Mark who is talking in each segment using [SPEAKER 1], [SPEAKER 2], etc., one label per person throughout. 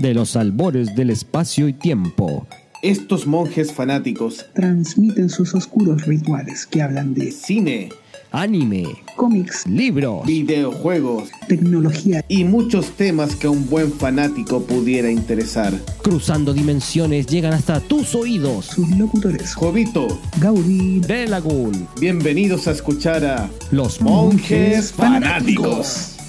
[SPEAKER 1] de los albores del espacio y tiempo.
[SPEAKER 2] Estos monjes fanáticos
[SPEAKER 3] transmiten sus oscuros rituales que hablan de
[SPEAKER 2] cine,
[SPEAKER 1] anime,
[SPEAKER 3] cómics,
[SPEAKER 1] libros,
[SPEAKER 2] videojuegos,
[SPEAKER 3] tecnología
[SPEAKER 2] y muchos temas que a un buen fanático pudiera interesar.
[SPEAKER 1] Cruzando dimensiones llegan hasta tus oídos.
[SPEAKER 3] Sus locutores
[SPEAKER 2] Jovito,
[SPEAKER 3] Gaudí,
[SPEAKER 1] De.
[SPEAKER 2] Bienvenidos a escuchar a
[SPEAKER 1] Los
[SPEAKER 2] Monjes Fanáticos.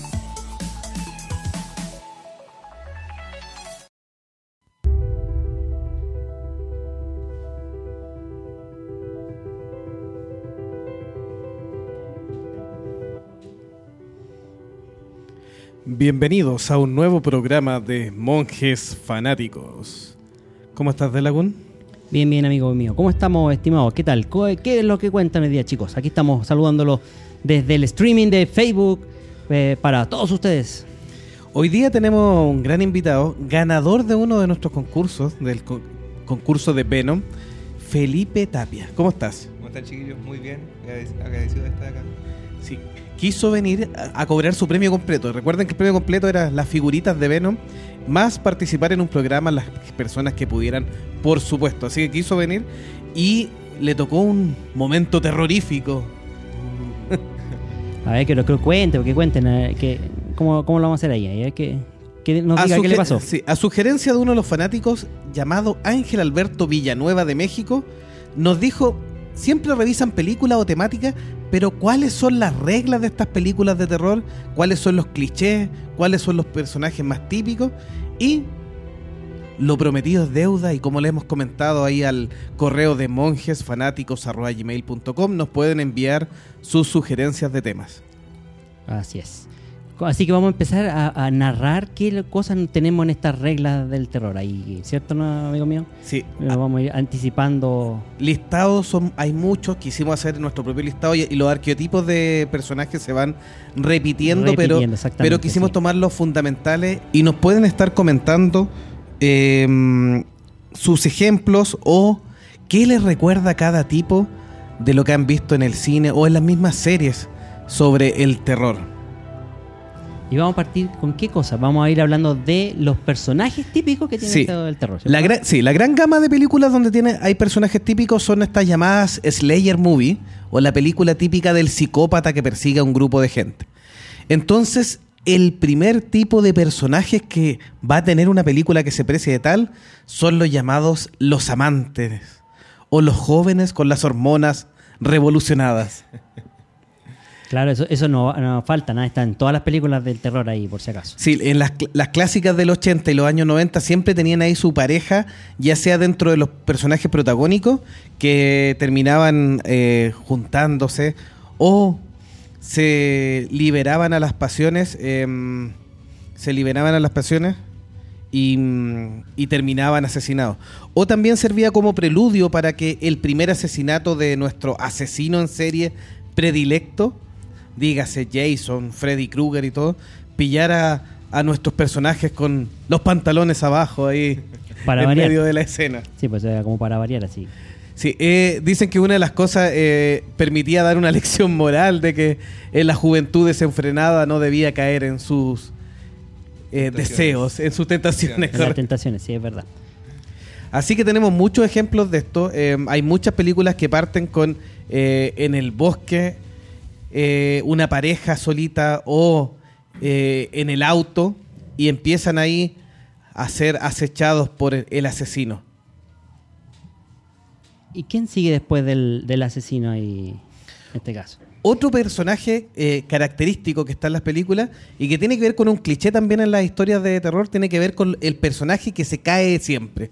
[SPEAKER 4] Bienvenidos a un nuevo programa de Monjes Fanáticos. ¿Cómo estás, Delagún?
[SPEAKER 5] Bien, bien, amigo mío. ¿Cómo estamos, estimados? ¿Qué tal? ¿Qué es lo que cuentan hoy día, chicos? Aquí estamos saludándolos desde el streaming de Facebook eh, para todos ustedes.
[SPEAKER 4] Hoy día tenemos un gran invitado, ganador de uno de nuestros concursos, del co- concurso de Venom, Felipe Tapia. ¿Cómo estás?
[SPEAKER 6] ¿Cómo están chiquillos? Muy bien, agradec- agradecido de estar acá.
[SPEAKER 4] Sí, quiso venir a, a cobrar su premio completo. Recuerden que el premio completo era las figuritas de Venom, más participar en un programa las personas que pudieran, por supuesto. Así que quiso venir y le tocó un momento terrorífico.
[SPEAKER 5] A ver, que lo que cuenten, que cuenten. eh, que, ¿cómo, ¿Cómo lo vamos a hacer ahí? A ver, que, que nos diga qué le pasó.
[SPEAKER 4] sí, a sugerencia de uno de los fanáticos llamado Ángel Alberto Villanueva de México, nos dijo, siempre revisan películas o temáticas, pero ¿cuáles son las reglas de estas películas de terror? ¿Cuáles son los clichés? ¿Cuáles son los personajes más típicos? Y lo prometido es deuda y como le hemos comentado ahí al correo de monjesfanáticos.gmail.com nos pueden enviar sus sugerencias de temas.
[SPEAKER 5] Así es. Así que vamos a empezar a, a narrar qué cosas tenemos en estas reglas del terror ahí, ¿cierto, no, amigo mío?
[SPEAKER 4] Sí,
[SPEAKER 5] Nos vamos a ir anticipando.
[SPEAKER 4] listados son hay muchos quisimos hacer nuestro propio listado y, y los arqueotipos de personajes se van repitiendo, pero
[SPEAKER 5] Repitiendo, exactamente,
[SPEAKER 4] pero quisimos
[SPEAKER 5] sí.
[SPEAKER 4] tomar los fundamentales y nos pueden estar comentando eh, sus ejemplos o qué les recuerda a cada tipo de lo que han visto en el cine o en las mismas series sobre el terror.
[SPEAKER 5] Y vamos a partir con qué cosas. Vamos a ir hablando de los personajes típicos que tiene
[SPEAKER 4] Sí.
[SPEAKER 5] el terror. ¿cierto?
[SPEAKER 4] La gran, sí, la gran gama de películas donde tiene, hay personajes típicos son estas llamadas Slayer Movie o la película típica del psicópata que persigue a un grupo de gente. Entonces, el primer tipo de personajes que va a tener una película que se precie de tal son los llamados los amantes o los jóvenes con las hormonas revolucionadas.
[SPEAKER 5] Claro, eso, eso no, no falta, nada. Está en todas las películas del terror ahí, por si acaso.
[SPEAKER 4] Sí, en las, las clásicas del 80 y los años 90 siempre tenían ahí su pareja, ya sea dentro de los personajes protagónicos que terminaban eh, juntándose o se liberaban a las pasiones, em, se liberaban a las pasiones y terminaban asesinados. O también servía como preludio para que el primer asesinato de nuestro asesino en serie predilecto, dígase Jason, Freddy Krueger y todo, pillara a nuestros personajes con los pantalones abajo ahí
[SPEAKER 5] Para
[SPEAKER 4] en
[SPEAKER 5] variar.
[SPEAKER 4] medio de la escena.
[SPEAKER 5] Sí, pues era como para variar así.
[SPEAKER 4] Sí, eh, dicen que una de las cosas eh, permitía dar una lección moral de que la juventud desenfrenada no debía caer en sus eh, deseos, en sus tentaciones.
[SPEAKER 5] En las tentaciones, sí, es verdad.
[SPEAKER 4] Así que tenemos muchos ejemplos de esto. Eh, hay muchas películas que parten con eh, en el bosque eh, una pareja solita o eh, en el auto y empiezan ahí a ser acechados por el, asesino.
[SPEAKER 5] ¿Y quién sigue después del, del asesino ahí, en este caso?
[SPEAKER 4] Otro personaje eh, característico que está en las películas y que tiene que ver con un cliché también en las historias de terror, tiene que ver con el personaje que se cae siempre.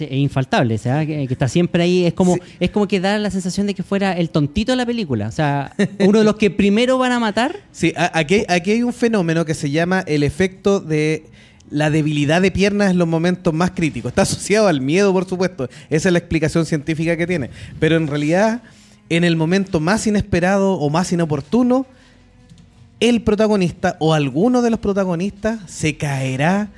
[SPEAKER 5] Es infaltable, o sea, que, que está siempre ahí. Es como,
[SPEAKER 4] Sí.
[SPEAKER 5] es como que da la sensación de que fuera el tontito de la película. O sea, uno de los que primero van a matar.
[SPEAKER 4] Sí, aquí, aquí hay un fenómeno que se llama el efecto de la debilidad de piernas en los momentos más críticos. Está asociado al miedo, por supuesto. Esa es la explicación científica que tiene. Pero en realidad, en el momento más inesperado o más inoportuno, el protagonista o alguno de los protagonistas se caerá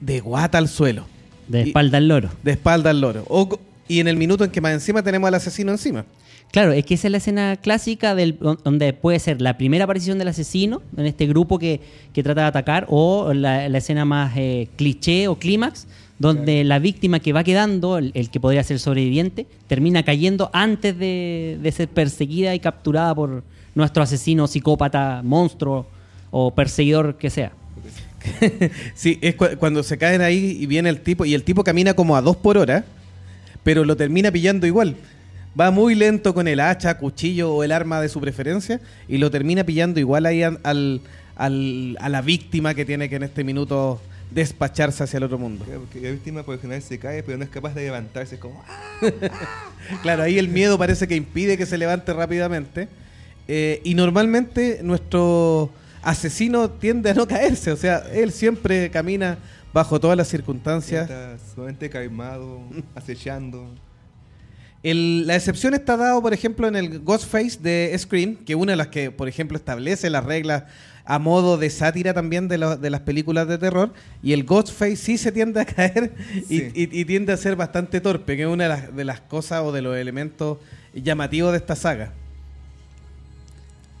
[SPEAKER 4] de guata al suelo.
[SPEAKER 5] De
[SPEAKER 4] Y-
[SPEAKER 5] espalda al loro.
[SPEAKER 4] de espalda al loro. O y en el minuto en que más encima tenemos al asesino encima.
[SPEAKER 5] Claro, es que esa es la escena clásica del, don- donde puede ser la primera aparición del asesino en este grupo que, que trata de atacar o la, la escena más eh, cliché o clímax donde la víctima que va quedando, el, el que podría ser sobreviviente, termina cayendo antes de, de ser perseguida y capturada por nuestro asesino, psicópata, monstruo o perseguidor que sea.
[SPEAKER 4] Sí, es cu- cuando se caen ahí y viene el tipo, y el tipo camina como a dos por hora, pero lo termina pillando igual. Va muy lento con el hacha, cuchillo o el arma de su preferencia, y lo termina pillando igual ahí al, a la víctima que tiene que en este minuto despacharse hacia el otro mundo.
[SPEAKER 6] Porque la víctima por lo general se cae, pero no es capaz de levantarse. Es como, ¡ah!
[SPEAKER 4] Claro, ahí el miedo parece que impide que se levante rápidamente. Eh, y normalmente nuestro asesino tiende a no caerse, o sea, él siempre camina bajo todas las circunstancias.
[SPEAKER 6] está sumamente calmado, acechando.
[SPEAKER 4] El- la excepción está dado, por ejemplo, en el Ghostface de Scream, que es una de las que, por ejemplo, establece las reglas a modo de sátira también de, lo- de las películas de terror. Y el Ghostface sí se tiende a caer y- y tiende a ser bastante torpe, que es una de las, de las cosas o de los elementos llamativos de esta saga.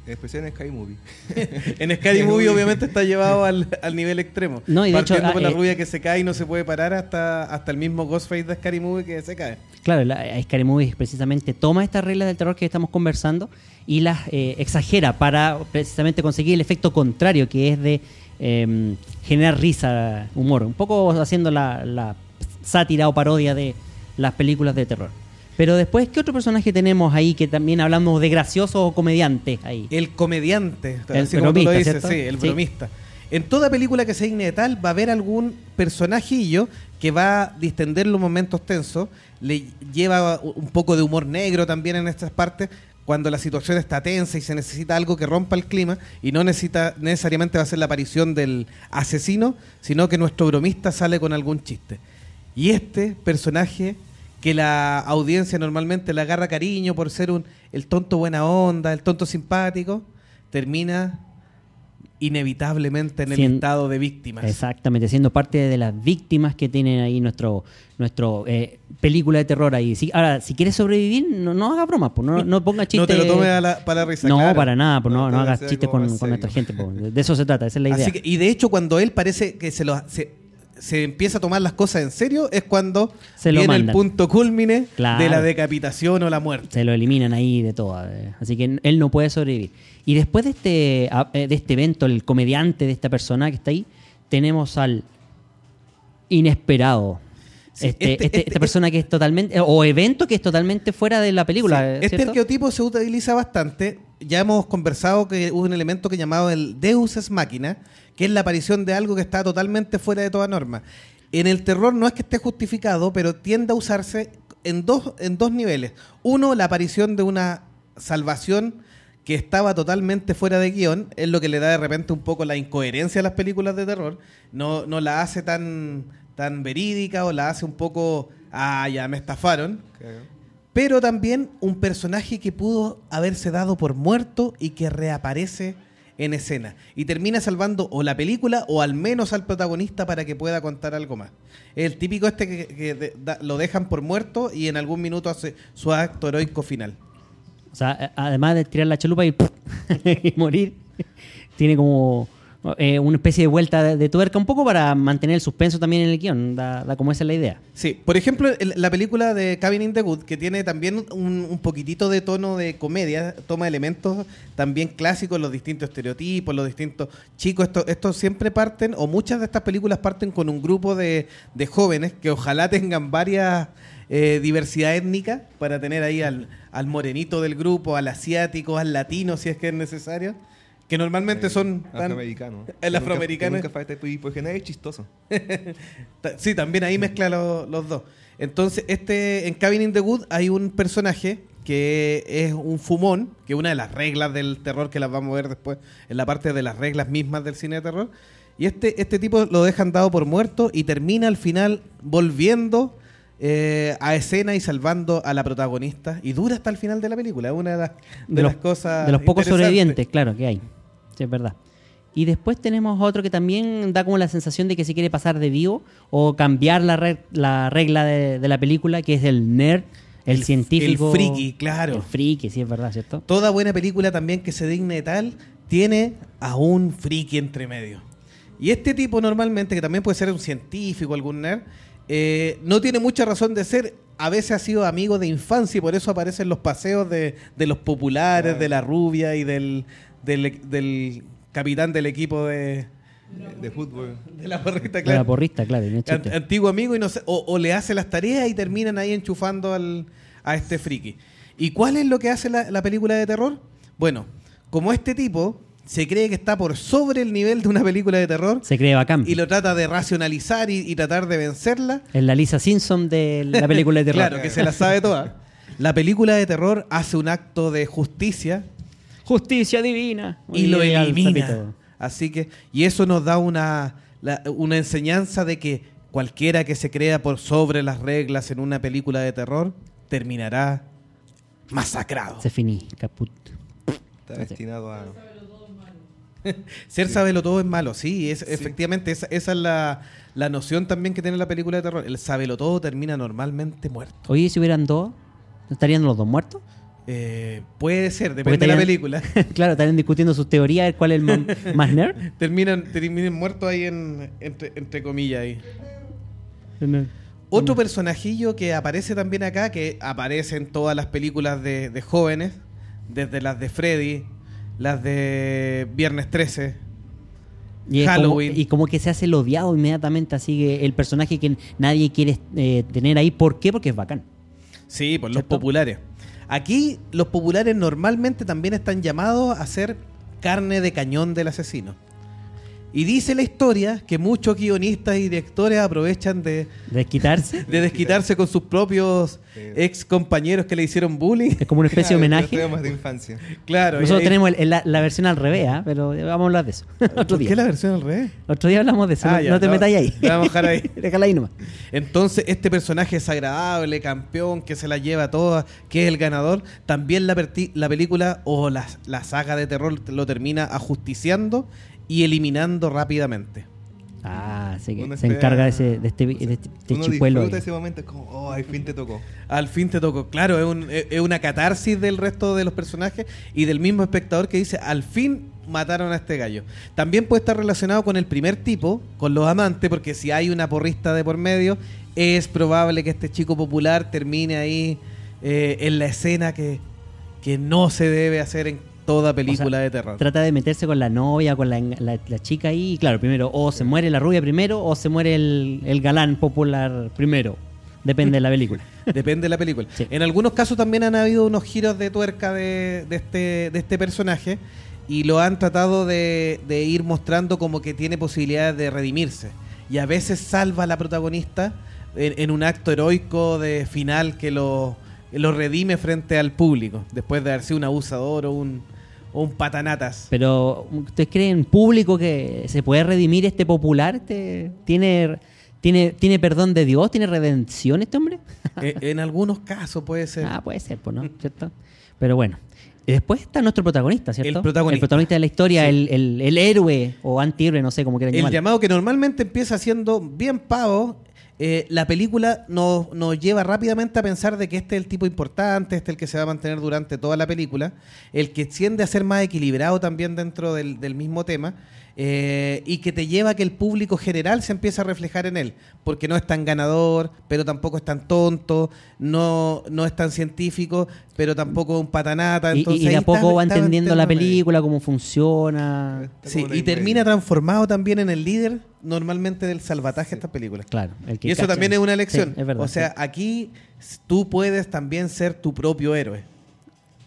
[SPEAKER 6] En especial en Sky Movie.
[SPEAKER 4] En Scary Movie obviamente está llevado al, al nivel extremo.
[SPEAKER 5] No, y de hecho,
[SPEAKER 4] Partiendo
[SPEAKER 5] ah,
[SPEAKER 4] la
[SPEAKER 5] eh,
[SPEAKER 4] rubia que se cae y no se puede parar hasta, hasta el mismo Ghostface de Scary Movie que se cae.
[SPEAKER 5] Claro, la Scary Movie precisamente toma estas reglas del terror que estamos conversando y las eh, exagera para precisamente conseguir el efecto contrario, que es de eh, generar risa, humor. Un poco haciendo la, la sátira o parodia de las películas de terror. Pero después, ¿qué otro personaje tenemos ahí que también hablamos de gracioso o comediante ahí?
[SPEAKER 4] El comediante,
[SPEAKER 5] El
[SPEAKER 4] así como tú lo
[SPEAKER 5] bromista,
[SPEAKER 4] dices,
[SPEAKER 5] ¿cierto?
[SPEAKER 4] sí, el
[SPEAKER 5] Sí.
[SPEAKER 4] bromista. En toda película que se digne de tal, va a haber algún personajillo que va a distender los momentos tensos, le lleva un poco de humor negro también en estas partes, cuando la situación está tensa y se necesita algo que rompa el clima, y no necesita necesariamente va a ser la aparición del asesino, sino que nuestro bromista sale con algún chiste. Y este personaje que la audiencia normalmente le agarra cariño por ser un el tonto buena onda, el tonto simpático, termina inevitablemente en el
[SPEAKER 5] Sien-
[SPEAKER 4] estado de víctimas.
[SPEAKER 5] Exactamente, siendo parte de las víctimas que tienen ahí nuestro nuestro eh, película de terror ahí. Si- ahora, si quieres sobrevivir, no, no haga bromas, pues, no, no ponga
[SPEAKER 4] No
[SPEAKER 5] chistes.
[SPEAKER 4] te lo tomes a la- para risa.
[SPEAKER 5] No,
[SPEAKER 4] claro.
[SPEAKER 5] para nada, pues, no,
[SPEAKER 6] No,
[SPEAKER 5] no hagas chistes con, nuestra gente. pues. De eso se trata, esa es la idea.
[SPEAKER 4] Así que, y de hecho, cuando él parece que se, lo, se, se empieza a tomar las cosas en serio, es cuando
[SPEAKER 5] Se
[SPEAKER 4] viene el punto culmine
[SPEAKER 5] Claro.
[SPEAKER 4] de la decapitación o la muerte.
[SPEAKER 5] se lo eliminan ahí de todo. eh. Así que él no puede sobrevivir. Y después de este, eh, de este evento, el comediante de esta persona que está ahí, tenemos al inesperado.
[SPEAKER 4] Sí,
[SPEAKER 5] este,
[SPEAKER 4] este-
[SPEAKER 5] este-
[SPEAKER 4] este-
[SPEAKER 5] esta persona que es totalmente, o evento que es totalmente fuera de la película.
[SPEAKER 4] Sí, Este arqueotipo se utiliza bastante. Ya hemos conversado que hubo un elemento que llamado el Deus es máquina, que es la aparición de algo que está totalmente fuera de toda norma. En el terror no es que esté justificado, pero tiende a usarse en dos, en dos niveles. Uno, la aparición de una salvación que estaba totalmente fuera de guion, es lo que le da de repente un poco la incoherencia a las películas de terror. No, no la hace tan, tan verídica o la hace un poco, ah, ya me estafaron. Pero también un personaje que pudo haberse dado por muerto y que reaparece en escena y termina salvando o la película o al menos al protagonista para que pueda contar algo más. El típico este que, lo dejan por muerto y en algún minuto hace su acto heroico final.
[SPEAKER 5] O sea, a- además de tirar la chalupa y morir, tiene como eh, una especie de vuelta de, tuerca un poco para mantener el suspenso también en el guion. Da, como esa es la idea.
[SPEAKER 4] Sí, por ejemplo, la película de Cabin in the que tiene también un, poquitito de tono de comedia, toma elementos también clásicos, los distintos estereotipos, los distintos chicos. Estos estos siempre parten, o muchas de estas películas parten con un grupo de, de jóvenes que ojalá tengan varias eh, diversidad étnica para tener ahí al, al morenito del grupo, al asiático, al latino, si es que es necesario. Que normalmente
[SPEAKER 6] Eh,
[SPEAKER 4] son tan-
[SPEAKER 6] afroamericano.
[SPEAKER 4] El
[SPEAKER 6] Que
[SPEAKER 4] afroamericano.
[SPEAKER 6] Nunca, que nunca falta, y por general es chistoso.
[SPEAKER 4] Sí, también ahí mezcla lo- los dos. Entonces, este en Cabin in the Wood hay un personaje que es un fumón, que es una de las reglas del terror que las vamos a ver después en la parte de las reglas mismas del cine de terror. Y este, este tipo lo dejan dado por muerto y termina al final volviendo eh, a escena y salvando a la protagonista. Y dura hasta el final de la película. Es una de las, de
[SPEAKER 5] De,
[SPEAKER 4] las
[SPEAKER 5] los,
[SPEAKER 4] cosas.
[SPEAKER 5] de los pocos sobrevivientes, claro, que hay. Sí, es verdad. Y después tenemos otro que también da como la sensación de que se quiere pasar de vivo o cambiar la, la regla de, de la película, que es el nerd El, científico.
[SPEAKER 4] El friki, claro.
[SPEAKER 5] El friki, sí, es verdad, ¿cierto?
[SPEAKER 4] Toda buena película también que se digne de tal tiene a un friki entre medio. Y este tipo normalmente, que también puede ser un científico, algún nerd, eh, no tiene mucha razón de ser. A veces ha sido amigo de infancia y por eso aparecen los paseos de, de los populares,
[SPEAKER 6] Claro.
[SPEAKER 4] de la rubia y del, del, del capitán del equipo de,
[SPEAKER 6] De fútbol.
[SPEAKER 4] de la
[SPEAKER 5] La
[SPEAKER 4] claro.
[SPEAKER 5] porrista, claro. no es
[SPEAKER 4] An-
[SPEAKER 5] chiste.
[SPEAKER 4] antiguo amigo y no sé, o, o le hace las tareas y terminan ahí enchufando al, a este friki. ¿Y cuál es lo que hace la, la película de terror? Bueno, como este tipo se cree que está por sobre el nivel de una película de terror
[SPEAKER 5] Se cree bacán.
[SPEAKER 4] y lo trata de racionalizar y, y tratar de vencerla,
[SPEAKER 5] Es la Lisa Simpson de la película de terror.
[SPEAKER 4] claro, que se la sabe toda. La película de terror hace un acto de justicia
[SPEAKER 5] Justicia divina.
[SPEAKER 4] y lo elimina. Así que, y eso nos da una, la- una enseñanza de que cualquiera que se crea por sobre las reglas en una película de terror terminará masacrado.
[SPEAKER 5] Se finí, caput.
[SPEAKER 6] Está destinado a.
[SPEAKER 4] Ser sabelo todo es malo, sí, es, efectivamente, esa, esa es la, la noción también que tiene la película de terror. El sabelo todo termina normalmente muerto.
[SPEAKER 5] Oye, si hubieran dos, ¿no ¿estarían los dos muertos?
[SPEAKER 4] Eh, puede ser, depende de la película.
[SPEAKER 5] claro, estarían discutiendo sus teorías, cuál es el más, más nerd.
[SPEAKER 4] terminan, terminan muertos ahí en, entre, entre comillas ahí. Otro personajillo que aparece también acá, que aparece en todas las películas de, de jóvenes, desde las de Freddy, las de Viernes 13.
[SPEAKER 5] Y es
[SPEAKER 4] Halloween.
[SPEAKER 5] Como, y como que se hace el odiado inmediatamente, así que el personaje que nadie quiere eh, tener ahí. ¿Por qué? Porque es bacán.
[SPEAKER 4] Sí, por los populares. Aquí los populares normalmente también están llamados a ser carne de cañón del asesino. Y dice la historia que muchos guionistas y directores aprovechan de,
[SPEAKER 5] Desquitarse.
[SPEAKER 4] de desquitarse con sus propios ex compañeros que le hicieron bullying.
[SPEAKER 5] es como una especie de homenaje.
[SPEAKER 6] de infancia.
[SPEAKER 4] Claro.
[SPEAKER 5] Nosotros
[SPEAKER 4] ahí-
[SPEAKER 5] tenemos el- el- la, la versión al revés, ¿ah? pero vamos a hablar de eso. Otro
[SPEAKER 4] ¿Por
[SPEAKER 5] día.
[SPEAKER 4] qué la versión al revés?
[SPEAKER 5] Otro día hablamos de eso.
[SPEAKER 4] Ah,
[SPEAKER 5] no,
[SPEAKER 4] ya,
[SPEAKER 5] no te
[SPEAKER 4] no,
[SPEAKER 5] metáis ahí.
[SPEAKER 4] la vamos a dejar ahí.
[SPEAKER 5] Déjala ahí nomás.
[SPEAKER 4] Entonces, este personaje desagradable, campeón, que se la lleva toda, que es el ganador, también la, película o la, la saga de terror lo termina ajusticiando y eliminando rápidamente.
[SPEAKER 5] Ah, así que
[SPEAKER 6] Uno
[SPEAKER 5] se
[SPEAKER 6] espera-
[SPEAKER 5] encarga de, ese, de este, de este, este
[SPEAKER 6] Uno
[SPEAKER 5] chicuelo.
[SPEAKER 6] disfruta ese momento, es como, oh, al fin te tocó.
[SPEAKER 4] Al fin te tocó. Claro, es, un- es una catarsis del resto de los personajes y del mismo espectador que dice, al fin mataron a este gallo. También puede estar relacionado con el primer tipo, con los amantes, porque si hay una porrista de por medio, es probable que este chico popular termine ahí eh, en la escena que, que no se debe hacer en toda película
[SPEAKER 5] O sea,
[SPEAKER 4] de terror.
[SPEAKER 5] Trata de meterse con la novia, con la, la- la chica ahí. Y claro, primero, o se muere la rubia primero, o se muere el, el galán popular primero. Depende de la película.
[SPEAKER 4] Depende de la película.
[SPEAKER 5] Sí.
[SPEAKER 4] En algunos casos también han habido unos giros de tuerca de, de este, de este personaje y lo han tratado de, de ir mostrando como que tiene posibilidades de redimirse. Y a veces salva a la protagonista en, en un acto heroico de final que lo, lo redime frente al público, después de haber sido un abusador o un, o un patanatas.
[SPEAKER 5] Pero, ¿ustedes creen público que se puede redimir este popular? Este, ¿Tiene, tiene, ¿Tiene perdón de Dios? ¿Tiene redención este hombre?
[SPEAKER 4] Eh, en algunos casos puede ser.
[SPEAKER 5] Ah, puede ser, pues, ¿no? ¿Cierto? Pero bueno. Y Después está nuestro protagonista, ¿cierto?
[SPEAKER 4] El protagonista.
[SPEAKER 5] de la historia,
[SPEAKER 4] Sí.
[SPEAKER 5] el, el- el héroe o antihéroe, no sé cómo quieran
[SPEAKER 4] El
[SPEAKER 5] llamarlo.
[SPEAKER 4] llamado que normalmente empieza siendo bien pavo, eh, la película nos, nos lleva rápidamente a pensar de que este es el tipo importante, este es el que se va a mantener durante toda la película, el que tiende a ser más equilibrado también dentro del, del mismo tema, eh, y que te lleva a que el público general se empiece a reflejar en él, porque no es tan ganador, pero tampoco es tan tonto, no, no es tan científico, pero tampoco un patanata.
[SPEAKER 5] Y-
[SPEAKER 4] Entonces
[SPEAKER 5] y, de a poco
[SPEAKER 4] está-
[SPEAKER 5] va
[SPEAKER 4] está
[SPEAKER 5] entendiendo la película, cómo funciona.
[SPEAKER 4] Sí, y termina transformado también en el líder normalmente del salvataje de estas películas.
[SPEAKER 5] Claro. el que
[SPEAKER 4] Y eso
[SPEAKER 5] cacha.
[SPEAKER 4] también es una lección.
[SPEAKER 5] Sí, es verdad,
[SPEAKER 4] o sea,
[SPEAKER 5] sí.
[SPEAKER 4] aquí tú puedes también ser tu propio héroe.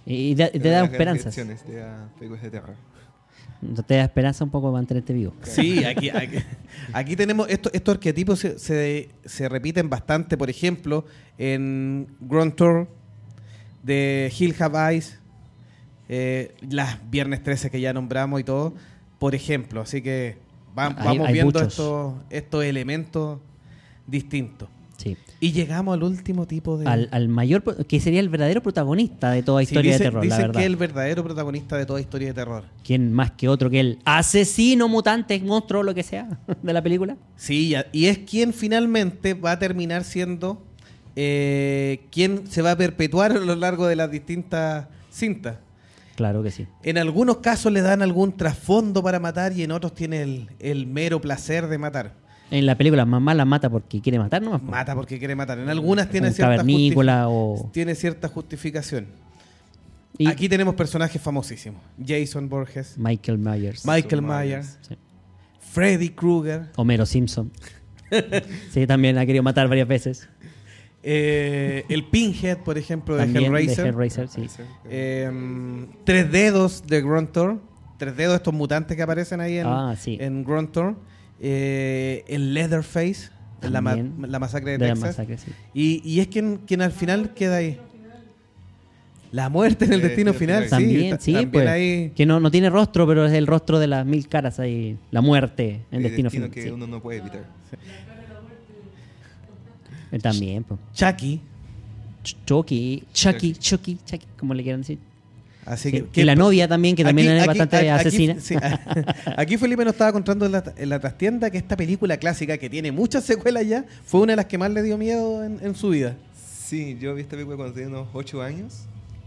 [SPEAKER 5] Y te, te da esperanzas.
[SPEAKER 6] Ah, películas de terror.
[SPEAKER 5] Te da esperanza un poco de mantenerte vivo.
[SPEAKER 4] Sí, aquí, aquí, aquí tenemos estos, estos arquetipos se, se, se repiten bastante. Por ejemplo, en Grand Tour de Hill Have Eyes, eh, las Viernes 13 que ya nombramos y todo. Por ejemplo, así que va-
[SPEAKER 5] Hay-
[SPEAKER 4] vamos
[SPEAKER 5] hay
[SPEAKER 4] viendo
[SPEAKER 5] muchos.
[SPEAKER 4] estos, estos elementos distintos.
[SPEAKER 5] Sí.
[SPEAKER 4] Y llegamos al último tipo de...
[SPEAKER 5] Al, al mayor, que sería el verdadero protagonista de toda
[SPEAKER 4] Sí,
[SPEAKER 5] historia
[SPEAKER 4] dice-
[SPEAKER 5] de terror, la
[SPEAKER 4] dicen
[SPEAKER 5] verdad.
[SPEAKER 4] que es el verdadero protagonista de toda historia de terror.
[SPEAKER 5] ¿Quién más que otro que el asesino, mutante, monstruo, lo que sea de la película?
[SPEAKER 4] Sí, y es quien finalmente va a terminar siendo eh, quién se va a perpetuar a lo largo de las distintas cintas.
[SPEAKER 5] Claro que sí.
[SPEAKER 4] En algunos casos le dan algún trasfondo para matar y en otros tiene el, el mero placer de matar.
[SPEAKER 5] En la película mamá la mata porque quiere matar nomás. po.
[SPEAKER 4] Mata porque quiere matar. En algunas tiene
[SPEAKER 5] Un
[SPEAKER 4] cierta,
[SPEAKER 5] cavernícola o-
[SPEAKER 4] tiene cierta justificación.
[SPEAKER 5] Y
[SPEAKER 4] Aquí tenemos personajes famosísimos. Jason Borges,
[SPEAKER 5] Michael Myers.
[SPEAKER 4] Michael
[SPEAKER 6] Myers.
[SPEAKER 4] Myers,
[SPEAKER 5] Sí.
[SPEAKER 4] Freddy Krueger,
[SPEAKER 5] Homero Simpson. sí, también ha querido matar varias veces.
[SPEAKER 4] eh, el Pinhead, por ejemplo, de
[SPEAKER 5] También
[SPEAKER 4] Hellraiser.
[SPEAKER 5] de Hellraiser, sí.
[SPEAKER 4] Eh, Tres Dedos de Gruntor. Tres Dedos, estos mutantes que aparecen ahí en,
[SPEAKER 5] Ah, sí.
[SPEAKER 4] en Gruntor. Eh, el Leatherface, en la, ma- la masacre de,
[SPEAKER 5] De la
[SPEAKER 4] Texas.
[SPEAKER 5] masacre, sí.
[SPEAKER 4] Y, y es quien, quien al final queda ahí. La muerte en el destino final, sí.
[SPEAKER 5] También,
[SPEAKER 4] ta-
[SPEAKER 5] sí,
[SPEAKER 4] también
[SPEAKER 5] pues.
[SPEAKER 4] ahí.
[SPEAKER 5] Que no, no tiene rostro, pero es el rostro de las mil caras ahí. La muerte en
[SPEAKER 6] El
[SPEAKER 5] destino,
[SPEAKER 6] destino
[SPEAKER 5] final.
[SPEAKER 6] que
[SPEAKER 5] sí.
[SPEAKER 6] uno no puede evitar.
[SPEAKER 5] Eh, También, pues.
[SPEAKER 4] Chucky.
[SPEAKER 5] Ch- Chucky, Chucky, Chucky, Chucky, como le quieran decir.
[SPEAKER 4] Así
[SPEAKER 5] Sí.
[SPEAKER 4] que,
[SPEAKER 5] y la novia también, que también
[SPEAKER 4] Aquí-
[SPEAKER 5] es
[SPEAKER 4] aquí-
[SPEAKER 5] bastante
[SPEAKER 4] aquí-
[SPEAKER 5] asesina.
[SPEAKER 4] sí, aquí Felipe nos estaba contando en la, en la trastienda que esta película clásica, que tiene muchas secuelas ya, fue una de las que más le dio miedo en, en su vida.
[SPEAKER 6] Sí, yo vi esta película cuando tenía unos 8 años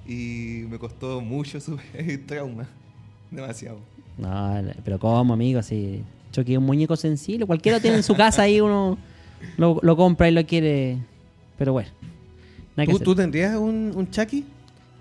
[SPEAKER 6] y me costó mucho superar el trauma. Demasiado.
[SPEAKER 5] No, pero ¿cómo, amigo? Así, Chucky es un muñeco sensible. Cualquiera tiene en su casa ahí, uno lo, lo compra y lo quiere. Pero bueno. nada que
[SPEAKER 4] ¿Tú,
[SPEAKER 5] hacer.
[SPEAKER 4] tú tendrías un, un Chucky?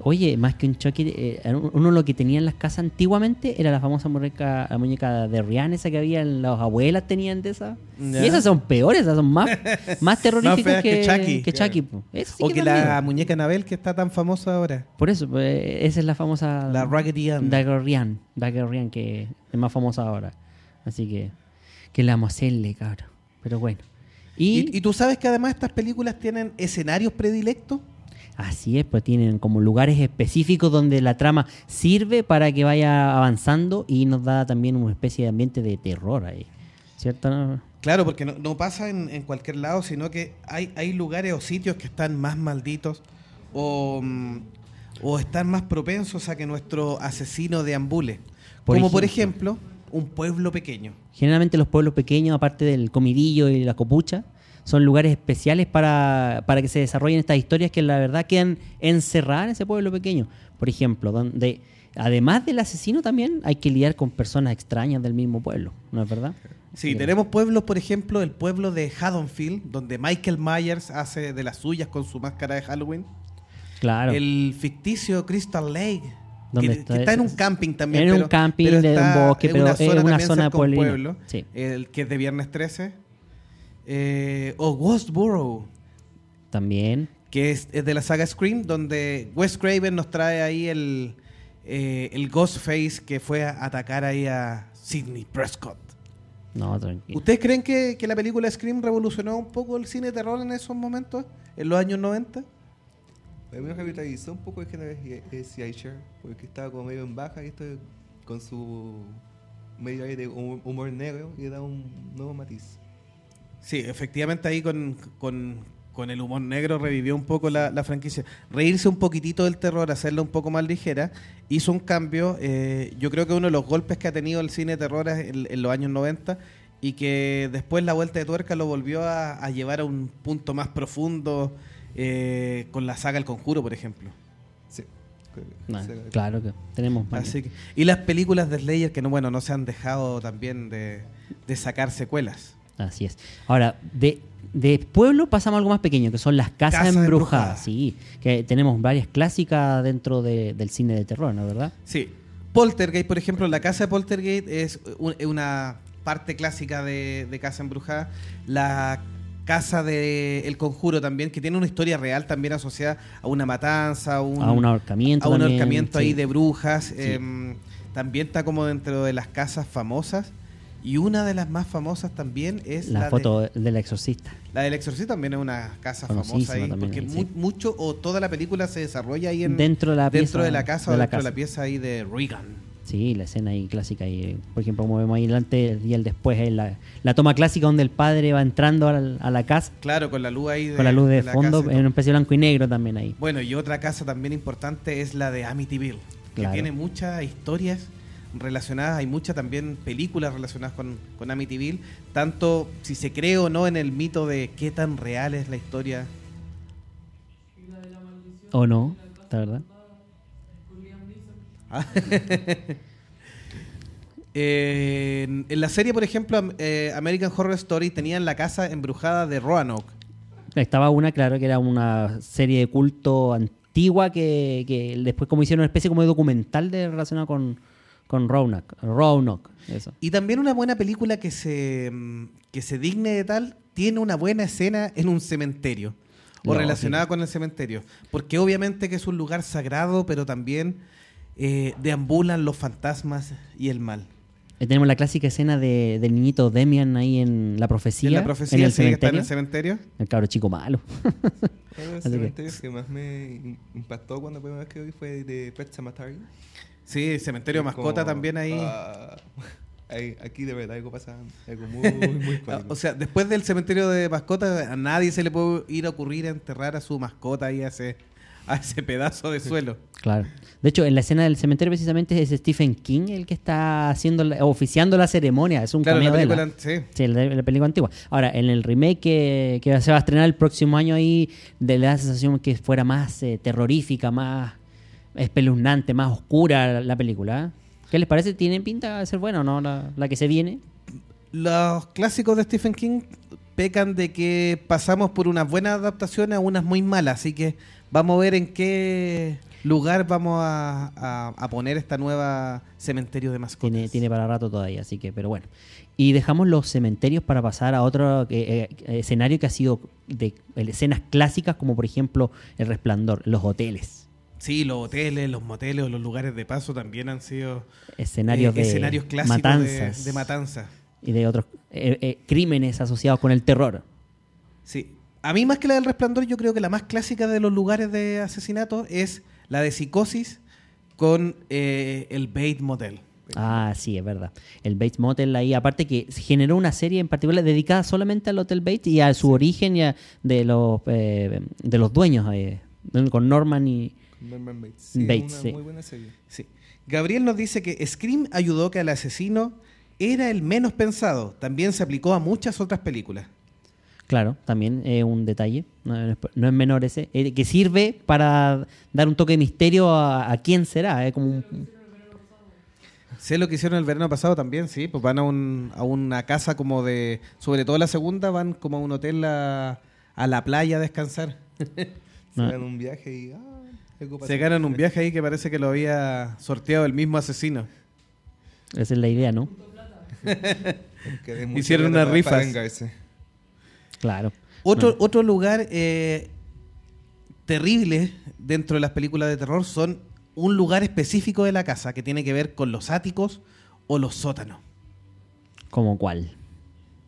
[SPEAKER 5] Oye, más que un Chucky, eh, uno lo que tenía en las casas antiguamente era la famosa muñeca, la muñeca de Rihanna, esa que había, las abuelas tenían de esa.
[SPEAKER 4] Ya.
[SPEAKER 5] Y esas son peores, esas son más, más terroríficas
[SPEAKER 4] que
[SPEAKER 5] que,
[SPEAKER 4] Chucky.
[SPEAKER 5] que sí
[SPEAKER 4] o
[SPEAKER 5] que
[SPEAKER 4] que la
[SPEAKER 5] miedo.
[SPEAKER 4] muñeca Anabel que está tan famosa ahora.
[SPEAKER 5] Por eso, pues, esa es la famosa...
[SPEAKER 4] La Raggedy Ann.
[SPEAKER 5] Daguerrean, Daguerrean, que es más famosa ahora. Así que, ¿qué le vamos a hacerle, cabrón? Pero bueno.
[SPEAKER 4] ¿Y, y tú sabes que además estas películas tienen escenarios predilectos?
[SPEAKER 5] Así es, pues tienen como lugares específicos donde la trama sirve para que vaya avanzando y nos da también una especie de ambiente de terror ahí. ¿Cierto?
[SPEAKER 4] Claro, porque no, no pasa en, en cualquier lado, sino que hay, hay lugares o sitios que están más malditos o, mm, o están más propensos a que nuestro asesino deambule.
[SPEAKER 5] Por
[SPEAKER 4] Como por
[SPEAKER 5] ejemplo,
[SPEAKER 4] un pueblo pequeño.
[SPEAKER 5] Generalmente los pueblos pequeños, aparte del comidillo y la copucha, son lugares especiales para, para que se desarrollen estas historias que la verdad quedan encerradas en ese pueblo pequeño. Por ejemplo, donde además del asesino también hay que lidiar con personas extrañas del mismo pueblo, ¿no es verdad?
[SPEAKER 4] Sí, tenemos pueblos, por ejemplo, el pueblo de Haddonfield, donde Michael Myers hace de las suyas con su máscara de Halloween.
[SPEAKER 5] Claro.
[SPEAKER 4] El ficticio Crystal Lake,
[SPEAKER 5] ¿Dónde
[SPEAKER 4] que,
[SPEAKER 5] está
[SPEAKER 4] que está en un camping también.
[SPEAKER 5] En un camping
[SPEAKER 4] pero
[SPEAKER 5] de un bosque,
[SPEAKER 4] en
[SPEAKER 5] pero es una zona
[SPEAKER 4] cerca de un
[SPEAKER 5] pueblerina.
[SPEAKER 4] pueblo,
[SPEAKER 5] Sí.
[SPEAKER 4] el que es de Viernes 13. Eh, o Ghostboro,
[SPEAKER 5] También.
[SPEAKER 4] que es, es de la saga Scream, donde Wes Craven nos trae ahí el, eh, el Ghostface que fue a atacar ahí a Sidney Prescott.
[SPEAKER 5] No, tranquilo.
[SPEAKER 4] ¿Ustedes creen que, que la película Scream revolucionó un poco el cine de terror en esos momentos? ¿En los años 90?
[SPEAKER 6] A mí me revitalizó un poco el género de slasher, porque estaba como medio en baja y esto con su medio aire de humor, humor negro y le da un nuevo matiz.
[SPEAKER 4] Sí, efectivamente ahí con, con- con el humor negro revivió un poco la, la franquicia. Reírse un poquitito del terror, hacerla un poco más ligera, hizo un cambio. eh, yo creo que uno de los golpes que ha tenido el cine de terror es en, en los años 90 y que después la vuelta de tuerca lo volvió a, a llevar a un punto más profundo eh, con la saga El Conjuro, por ejemplo.
[SPEAKER 6] Sí.
[SPEAKER 5] No, claro que tenemos.
[SPEAKER 4] Así que- y las películas de Slayer que no, bueno, no se han dejado también de, de sacar secuelas.
[SPEAKER 5] Así es. Ahora, de, de pueblo pasamos a algo más pequeño, que son las casas embrujadas.
[SPEAKER 4] embrujadas.
[SPEAKER 5] Sí, que tenemos varias clásicas dentro de- del cine de terror, ¿no es verdad?
[SPEAKER 4] Sí. Poltergeist, por ejemplo, la casa de Poltergeist es un- una parte clásica de, de Casa Embrujada. La casa de El Conjuro también, que tiene una historia real también asociada a una matanza, a un,
[SPEAKER 5] A un ahorcamiento
[SPEAKER 4] a un
[SPEAKER 5] también,
[SPEAKER 4] ahorcamiento
[SPEAKER 5] sí.
[SPEAKER 4] ahí de brujas. em, también está como dentro de las casas famosas. Y una de las más famosas también es
[SPEAKER 5] La,
[SPEAKER 4] la,
[SPEAKER 5] foto
[SPEAKER 4] de,
[SPEAKER 5] del exorcista.
[SPEAKER 4] la del Exorcista, también es una casa famosa ahí, porque
[SPEAKER 5] ahí,
[SPEAKER 4] mu-
[SPEAKER 5] sí.
[SPEAKER 4] mucho o toda la película se desarrolla ahí en,
[SPEAKER 5] Dentro de la
[SPEAKER 4] dentro
[SPEAKER 5] pieza-
[SPEAKER 4] de la casa
[SPEAKER 5] de
[SPEAKER 4] o
[SPEAKER 5] la
[SPEAKER 4] dentro de
[SPEAKER 5] casa.
[SPEAKER 4] la pieza ahí de Regan.
[SPEAKER 5] Sí, la escena ahí clásica. Y, por ejemplo, como vemos ahí delante y el después, ahí la, la toma clásica donde el padre va entrando a la, a la casa
[SPEAKER 4] Claro, con la luz ahí. De,
[SPEAKER 5] con la luz de,
[SPEAKER 4] la
[SPEAKER 5] fondo en un especie blanco y negro también ahí.
[SPEAKER 4] Bueno, y otra casa también importante es la de Amityville, que
[SPEAKER 5] Claro.
[SPEAKER 4] tiene muchas historias relacionadas, hay muchas también películas relacionadas con, con Amityville, tanto si se cree o no en el mito de qué tan real es la historia
[SPEAKER 5] ¿O no? ¿La verdad?
[SPEAKER 4] Eh, en, la serie, por ejemplo, eh, American Horror Story tenían la casa embrujada de Roanoke.
[SPEAKER 5] Estaba una, claro, que era una serie de culto antigua que, que después como hicieron una especie como de documental de, relacionado con, con Roanoke. Roanoke, eso.
[SPEAKER 4] Y también una buena película que se, mm, que se digne de tal, tiene una buena escena en un cementerio. O
[SPEAKER 5] No,
[SPEAKER 4] relacionada
[SPEAKER 5] sí.
[SPEAKER 4] con el cementerio. Porque obviamente que es un lugar sagrado, pero también eh, deambulan los fantasmas y el mal.
[SPEAKER 5] Eh, tenemos la clásica escena de, del niñito Demian ahí en la profecía.
[SPEAKER 4] en la profecía
[SPEAKER 5] en el
[SPEAKER 4] sí, que está en
[SPEAKER 5] cementerio.
[SPEAKER 4] el cementerio.
[SPEAKER 5] El cabro chico malo.
[SPEAKER 6] Uno de los
[SPEAKER 5] Así que-
[SPEAKER 6] cementerios que más me im- impactó cuando la primera vez que vi fue de Pet Cemetery.
[SPEAKER 4] Sí, cementerio
[SPEAKER 6] Es
[SPEAKER 4] mascota
[SPEAKER 6] como,
[SPEAKER 4] también ahí.
[SPEAKER 6] ah, ahí- aquí de verdad algo pasa, algo muy, muy.
[SPEAKER 4] O sea, después del cementerio de mascotas, a nadie se le puede ir a ocurrir a enterrar a su mascota ahí a ese, a ese pedazo de suelo.
[SPEAKER 5] Claro. De hecho, en la escena del cementerio precisamente es Stephen King el que está haciendo la- oficiando la ceremonia. Es un
[SPEAKER 4] Claro, la
[SPEAKER 5] cameo de
[SPEAKER 4] película,
[SPEAKER 5] ¿ah?
[SPEAKER 4] sí.
[SPEAKER 5] Sí, la, la película antigua. Ahora, en el remake que, que se va a estrenar el próximo año ahí, de la sensación que fuera más eh, terrorífica, más espeluznante, más oscura la, la película. ¿eh? ¿Qué les parece? ¿Tiene pinta de ser buena o no la, la que se viene?
[SPEAKER 4] Los clásicos de Stephen King pecan de que pasamos por unas buenas adaptaciones a unas muy malas, así que vamos a ver en qué lugar vamos a, a- a poner esta nueva cementerio de mascotas.
[SPEAKER 5] Tiene, tiene para rato todavía, así que, pero bueno. Y dejamos los cementerios para pasar a otro eh, eh, escenario que ha sido de escenas clásicas, como por ejemplo El Resplandor, los hoteles.
[SPEAKER 4] Sí, los hoteles, los moteles, los lugares de paso también han sido
[SPEAKER 5] Escenarios
[SPEAKER 4] eh,
[SPEAKER 5] de
[SPEAKER 4] escenarios clásicos de-
[SPEAKER 5] matanzas
[SPEAKER 4] de matanza.
[SPEAKER 5] y de otros eh, eh, crímenes asociados con el terror.
[SPEAKER 4] Sí. A mí más que la del resplandor, yo creo que la más clásica de los lugares de asesinato es la de psicosis con eh, el Bait Motel.
[SPEAKER 5] Ah, sí, es verdad. El Bates Motel ahí, aparte que generó una serie en particular dedicada solamente al Hotel Bates y a su origen y a- de los eh, de los dueños, con Norman y
[SPEAKER 6] Norman Bates. Sí,
[SPEAKER 5] Bates,
[SPEAKER 6] una
[SPEAKER 5] sí.
[SPEAKER 6] muy buena serie.
[SPEAKER 4] Sí. Gabriel nos dice que Scream ayudó que el asesino era el menos pensado. También se aplicó a muchas otras películas.
[SPEAKER 5] Claro, también es un detalle, no es, no es menor ese, eh, que sirve para dar un toque de misterio a, a quién será. eh, como un-
[SPEAKER 4] Sé lo que hicieron el verano pasado también, sí. Pues van a, un- a una casa como de... Sobre todo la segunda, van como a un hotel a, a la playa a descansar.
[SPEAKER 6] Se
[SPEAKER 5] No.
[SPEAKER 6] dan un viaje y. Ah.
[SPEAKER 4] Se ganan un viaje ahí que parece que lo había sorteado el mismo asesino.
[SPEAKER 5] esa es la idea, ¿no?
[SPEAKER 4] Hicieron unas rifas.
[SPEAKER 5] Claro.
[SPEAKER 4] Otro,
[SPEAKER 5] No.
[SPEAKER 4] otro lugar eh, terrible dentro de las películas de terror son un lugar específico de la casa que tiene que ver con los áticos o los sótanos.
[SPEAKER 5] ¿Como cuál?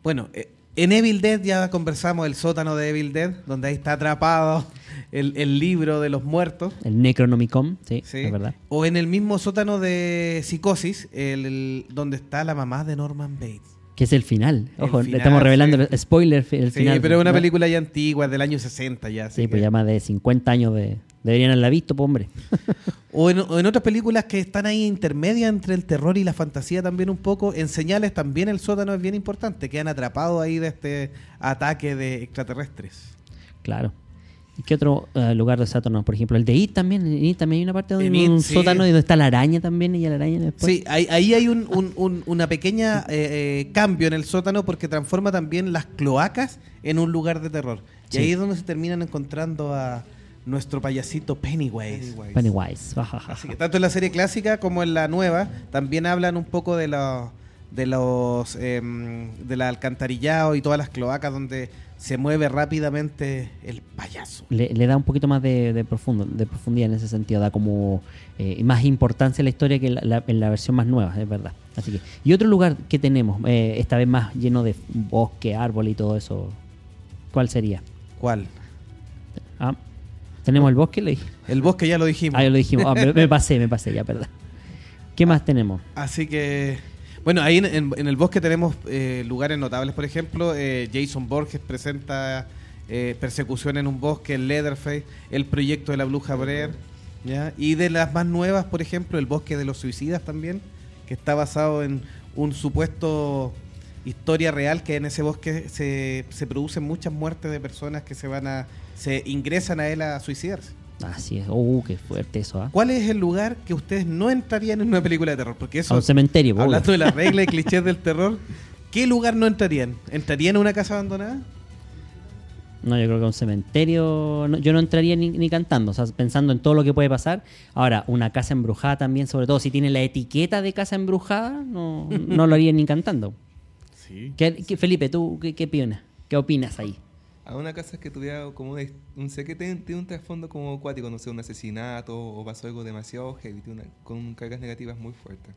[SPEAKER 4] Bueno, eh, en Evil Dead ya conversamos el sótano de Evil Dead, donde ahí está atrapado el, el libro de los muertos.
[SPEAKER 5] El Necronomicon, sí,
[SPEAKER 4] ¿sí?
[SPEAKER 5] es verdad.
[SPEAKER 4] O en el mismo sótano de Psicosis, el, el- donde está la mamá de Norman Bates.
[SPEAKER 5] Que es el final. Ojo, le
[SPEAKER 4] final,
[SPEAKER 5] estamos revelando
[SPEAKER 4] sí.
[SPEAKER 5] spoiler, el
[SPEAKER 4] Sí,
[SPEAKER 5] final.
[SPEAKER 4] pero es una película ya antigua, del año 60 ya.
[SPEAKER 5] Sí, pues ya más de 50 años de... Deberían haberla visto, pues, hombre.
[SPEAKER 4] O en, o en otras películas que están ahí intermedias entre el terror y la fantasía también un poco. En señales también el sótano es bien importante. Quedan atrapados ahí de este ataque de extraterrestres.
[SPEAKER 5] Claro. ¿Y qué otro eh, lugar de Saturno? Por ejemplo, el de It también. En It también hay una parte donde hay un
[SPEAKER 4] sí.
[SPEAKER 5] sótano y donde está la araña también y la araña después.
[SPEAKER 4] Sí, ahí, ahí hay un, un- un- una pequeña eh, eh, cambio en el sótano porque transforma también las cloacas en un lugar de terror. Y ahí es donde se terminan encontrando a nuestro payasito Pennywise.
[SPEAKER 6] Pennywise.
[SPEAKER 4] Así que tanto en la serie clásica como en la nueva también hablan un poco de los de los em, de la alcantarillado y todas las cloacas donde se mueve rápidamente el payaso.
[SPEAKER 5] Le, le da un poquito más de, de profundo, de profundidad en ese sentido, da como eh, más importancia a la historia que la- la- en la versión más nueva, es verdad. Así que, y otro lugar que tenemos, eh, esta vez más lleno de bosque, árbol y todo eso, ¿cuál sería?
[SPEAKER 4] ¿Cuál?
[SPEAKER 5] Ah, tenemos el bosque, le dije.
[SPEAKER 4] El bosque ya lo dijimos.
[SPEAKER 5] Ah, ya lo dijimos. Ah, me, me pasé, me pasé, ya, perdón. ¿Qué más tenemos?
[SPEAKER 4] Así que, bueno, ahí en, en- en el bosque tenemos eh, lugares notables, por ejemplo, eh, Jason Borges presenta eh, Persecución en un bosque, Leatherface, el proyecto de la Bruja Brer, ¿ya? y de las más nuevas, por ejemplo, el Bosque de los Suicidas también, que está basado en un supuesto historia real que en ese bosque se, se producen muchas muertes de personas que se van a se ingresan a él a suicidarse.
[SPEAKER 5] Así es. Uh, qué fuerte eso, ¿ah?
[SPEAKER 4] ¿Cuál es el lugar que ustedes no entrarían en una película de terror? Porque
[SPEAKER 5] A
[SPEAKER 4] eso,
[SPEAKER 5] un cementerio,
[SPEAKER 4] hablando
[SPEAKER 5] obvio.
[SPEAKER 4] de la regla y clichés del terror, ¿qué lugar no entrarían? ¿Entrarían en una casa abandonada?
[SPEAKER 5] No, yo creo que a un cementerio. no- yo no entraría ni, ni cantando, o sea, pensando en todo lo que puede pasar. Ahora, una casa embrujada también, sobre todo si tiene la etiqueta de casa embrujada, no, no lo haría ni cantando.
[SPEAKER 4] Sí.
[SPEAKER 5] ¿Qué, qué- Felipe, ¿tú qué, qué opinas? ¿Qué opinas ahí?
[SPEAKER 6] A una casa que tuviera como un, un sé que tiene, tiene un trasfondo como acuático, no sé, un asesinato o pasó algo demasiado heavy, tiene una- con cargas negativas muy fuertes.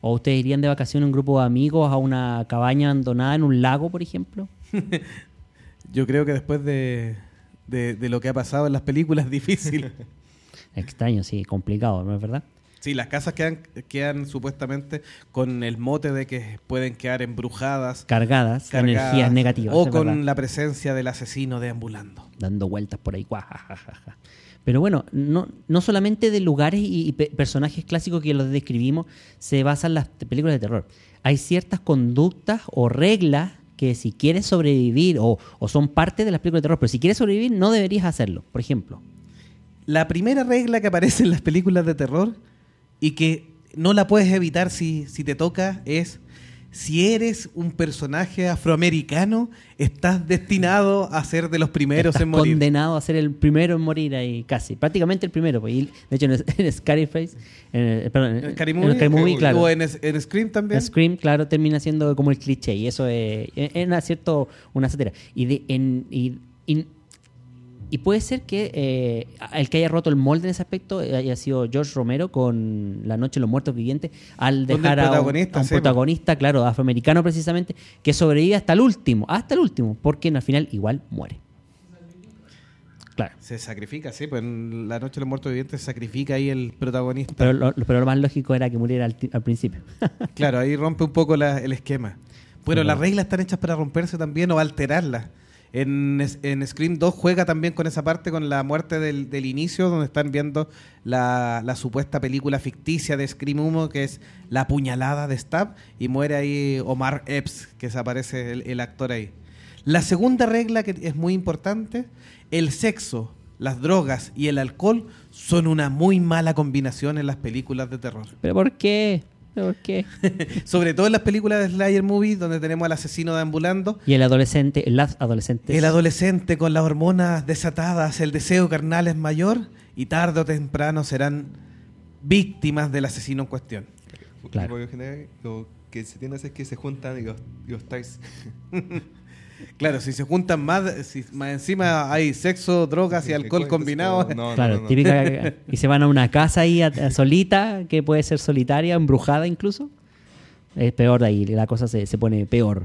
[SPEAKER 5] ¿O ustedes irían de vacaciones un grupo de amigos a una cabaña abandonada en un lago, por ejemplo?
[SPEAKER 4] Yo creo que después de, de- de lo que ha pasado en las películas es difícil.
[SPEAKER 5] Extraño, sí, complicado, ¿no es verdad?
[SPEAKER 4] Sí, las casas quedan, quedan supuestamente con el mote de que pueden quedar embrujadas,
[SPEAKER 5] Cargadas,
[SPEAKER 4] cargadas,
[SPEAKER 5] energías negativas.
[SPEAKER 4] o con
[SPEAKER 5] verdad.
[SPEAKER 4] la presencia del asesino deambulando.
[SPEAKER 5] dando vueltas por ahí. Pero bueno, no, no solamente de lugares y, y pe- personajes clásicos que los describimos se basan las películas de terror. Hay ciertas conductas o reglas que si quieres sobrevivir o, o son parte de las películas de terror, pero si quieres sobrevivir no deberías hacerlo. Por ejemplo,
[SPEAKER 4] La primera regla que aparece en las películas de terror y que no la puedes evitar si, si te toca es si eres un personaje afroamericano, estás destinado a ser de los primeros
[SPEAKER 5] estás
[SPEAKER 4] en morir.
[SPEAKER 5] condenado a ser el primero en morir ahí, casi. Prácticamente el primero. pues, y de hecho, en, en Scarface, en, perdón,
[SPEAKER 4] ¿En
[SPEAKER 5] en
[SPEAKER 4] Scary
[SPEAKER 5] en
[SPEAKER 4] Movie?
[SPEAKER 5] Scary Movie, claro.
[SPEAKER 4] O en, en Scream también.
[SPEAKER 5] Scream, claro, termina siendo como el cliché y eso es, es, es una, cierto, una sátira. Y, de, en, y, y- y puede ser que eh, el que haya roto el molde en ese aspecto haya sido George Romero con La Noche de los Muertos Vivientes, al dejar a un, a un
[SPEAKER 4] sí,
[SPEAKER 5] protagonista, claro, afroamericano precisamente, que sobrevive hasta el último, hasta el último, porque al final igual muere. Claro.
[SPEAKER 4] Se sacrifica, sí, pues en La Noche de los Muertos Vivientes se sacrifica ahí el protagonista.
[SPEAKER 5] Pero lo, pero lo más lógico era que muriera al, principio.
[SPEAKER 4] Claro, ahí rompe un poco la- el esquema. Bueno, las
[SPEAKER 5] claro.
[SPEAKER 4] reglas están hechas para romperse también o alterarlas. En, en Scream 2 juega también con esa parte, con la muerte del, del inicio, donde están viendo la, la supuesta película ficticia de Scream 1, que es La puñalada de Stab, y muere ahí Omar Epps, que desaparece el, el actor ahí. La segunda regla que es muy importante, el sexo, las drogas y el alcohol son una muy mala combinación en las películas de terror.
[SPEAKER 5] ¿Pero por qué? ¿Pero por qué?
[SPEAKER 4] Sobre todo en las películas de Slayer Movie, donde tenemos al asesino deambulando.
[SPEAKER 5] Y el adolescente, el adolescente.
[SPEAKER 4] El adolescente con las hormonas desatadas, el deseo carnal es mayor y tarde o temprano serán víctimas del asesino en cuestión.
[SPEAKER 5] Claro.
[SPEAKER 6] Lo que se tiende a hacer es que se juntan y los, y los.
[SPEAKER 4] Claro, si se juntan más, si más encima hay sexo, drogas y alcohol combinados.
[SPEAKER 6] No, no,
[SPEAKER 5] Claro,
[SPEAKER 6] no, no.
[SPEAKER 5] típica. Y se van a una casa ahí a- a solita, que puede ser solitaria, embrujada incluso. Es peor de ahí, la cosa se, se pone peor.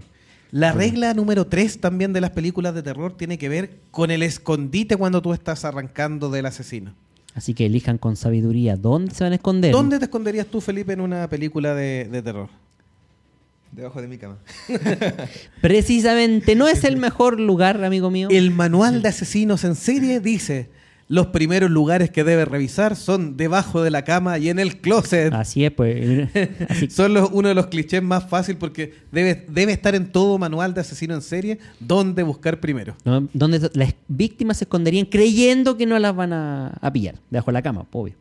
[SPEAKER 4] La regla número 3 también de las películas de terror tiene que ver con el escondite cuando tú estás arrancando del asesino.
[SPEAKER 5] Así que elijan con sabiduría dónde se van a esconder.
[SPEAKER 4] ¿Dónde te esconderías tú, Felipe, en una película de, de terror?
[SPEAKER 6] Debajo de mi cama.
[SPEAKER 5] Precisamente, no es el mejor lugar, amigo mío.
[SPEAKER 4] El manual de asesinos en serie dice, los primeros lugares que debes revisar son debajo de la cama y en el closet.
[SPEAKER 5] Así es, pues. Así-
[SPEAKER 4] Son los- uno de los clichés más fáciles porque debe, debe estar en todo manual de asesino en serie dónde buscar primero.
[SPEAKER 5] ¿no? Donde las víctimas se esconderían creyendo que no las van a, a pillar, debajo de la cama, obvio.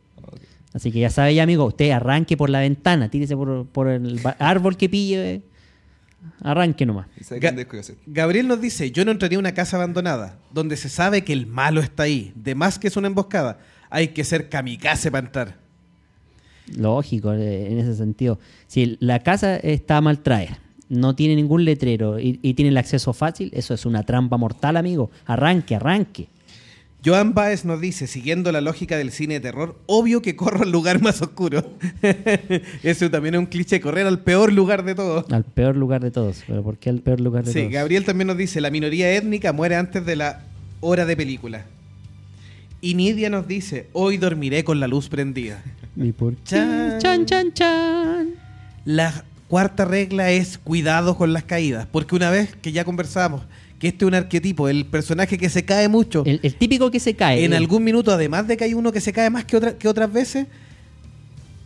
[SPEAKER 5] Así que ya sabe, ya, amigo, usted arranque por la ventana, tírese por, por el árbol que pille, arranque nomás.
[SPEAKER 4] Ga-. Gabriel nos dice, yo no entraría a una casa abandonada, donde se sabe que el malo está ahí, de más que es una emboscada. Hay que ser kamikaze para entrar.
[SPEAKER 5] Lógico, eh, en ese sentido. Si la casa está mal traer, no tiene ningún letrero y, y tiene el acceso fácil, eso es una trampa mortal, amigo. Arranque, arranque.
[SPEAKER 4] Joan Baez nos dice, siguiendo la lógica del cine de terror, obvio que corro al lugar más oscuro. Eso también es un cliché, correr al peor lugar de todos.
[SPEAKER 5] Al peor lugar de todos. ¿Pero por qué al peor lugar de
[SPEAKER 4] Sí,
[SPEAKER 5] todos?
[SPEAKER 4] Gabriel también nos dice, la minoría étnica muere antes de la hora de película. Y Nidia nos dice, hoy dormiré con la luz prendida.
[SPEAKER 5] ¿Y por qué?
[SPEAKER 4] Chan.
[SPEAKER 5] Chan, chan, chan.
[SPEAKER 4] La cuarta regla es cuidado con las caídas, porque una vez que ya conversamos que este es un arquetipo, el personaje que se cae mucho,
[SPEAKER 5] El, el típico que se cae.
[SPEAKER 4] en
[SPEAKER 5] el-
[SPEAKER 4] algún minuto, además de que hay uno que se cae más que, otra- que otras veces,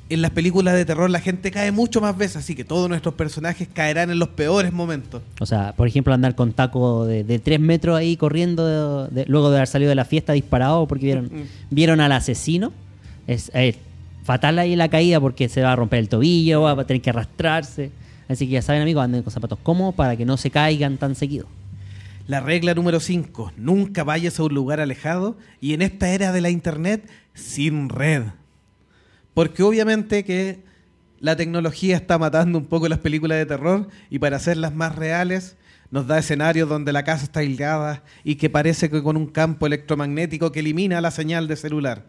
[SPEAKER 4] En las películas de terror la gente cae mucho más veces, así que todos nuestros personajes caerán en los peores momentos.
[SPEAKER 5] O sea, por ejemplo, andar con taco de, de 3 metros ahí corriendo de- de- luego de haber salido de la fiesta disparado porque vieron, vieron al asesino. Es, es fatal ahí la caída porque se va a romper el tobillo, va a tener que arrastrarse. Así que ya saben, amigos, anden con zapatos cómodos para que no se caigan tan seguido.
[SPEAKER 4] La regla número 5, nunca vayas a un lugar alejado y en esta era de la internet sin red. Porque obviamente que la tecnología está matando un poco las películas de terror y para hacerlas más reales nos da escenarios donde la casa está aislada y que parece que con un campo electromagnético que elimina la señal de celular.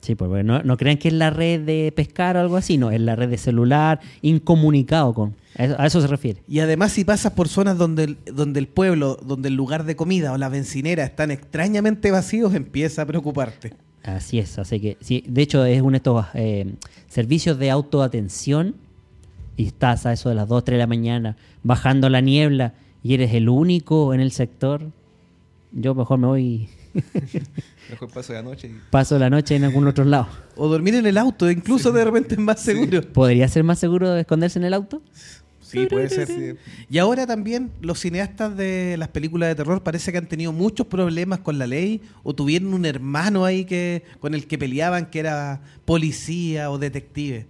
[SPEAKER 5] Sí, pues bueno, no, no crean que es la red de pescar o algo así, no, es la red de celular, incomunicado con. A eso, a eso se refiere.
[SPEAKER 4] Y además si pasas por zonas donde el, donde el pueblo, donde el lugar de comida o la bencinera están extrañamente vacíos, empieza a preocuparte.
[SPEAKER 5] Así es, así que sí, de hecho es uno de estos eh, servicios de autoatención y estás a eso de las 2, 3 de la mañana bajando la niebla y eres el único en el sector. Yo mejor me voy,
[SPEAKER 6] Mejor paso la noche y
[SPEAKER 5] paso la noche en algún otro lado.
[SPEAKER 4] O dormir en el auto, incluso de repente es más seguro.
[SPEAKER 5] ¿Podría ser más seguro esconderse en el auto?
[SPEAKER 4] Sí, puede ser.
[SPEAKER 6] Sí.
[SPEAKER 4] Y ahora también los cineastas de las películas de terror parece que han tenido muchos problemas con la ley o tuvieron un hermano ahí que con el que peleaban que era policía o detective.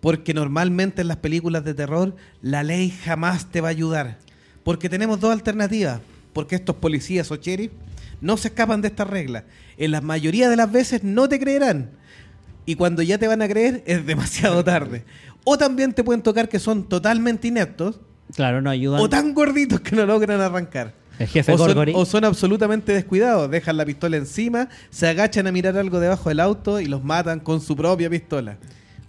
[SPEAKER 4] Porque normalmente en las películas de terror la ley jamás te va a ayudar. Porque tenemos dos alternativas. Porque estos policías o sheriff no se escapan de esta regla. En la mayoría de las veces no te creerán. Y cuando ya te van a creer es demasiado tarde. O también te pueden tocar que son totalmente ineptos
[SPEAKER 5] Claro, no ayudan.
[SPEAKER 4] o tan gorditos que no logran arrancar.
[SPEAKER 5] El jefe
[SPEAKER 4] o son,
[SPEAKER 5] Gorgory.
[SPEAKER 4] o son absolutamente descuidados, dejan la pistola encima, se agachan a mirar algo debajo del auto y los matan con su propia pistola.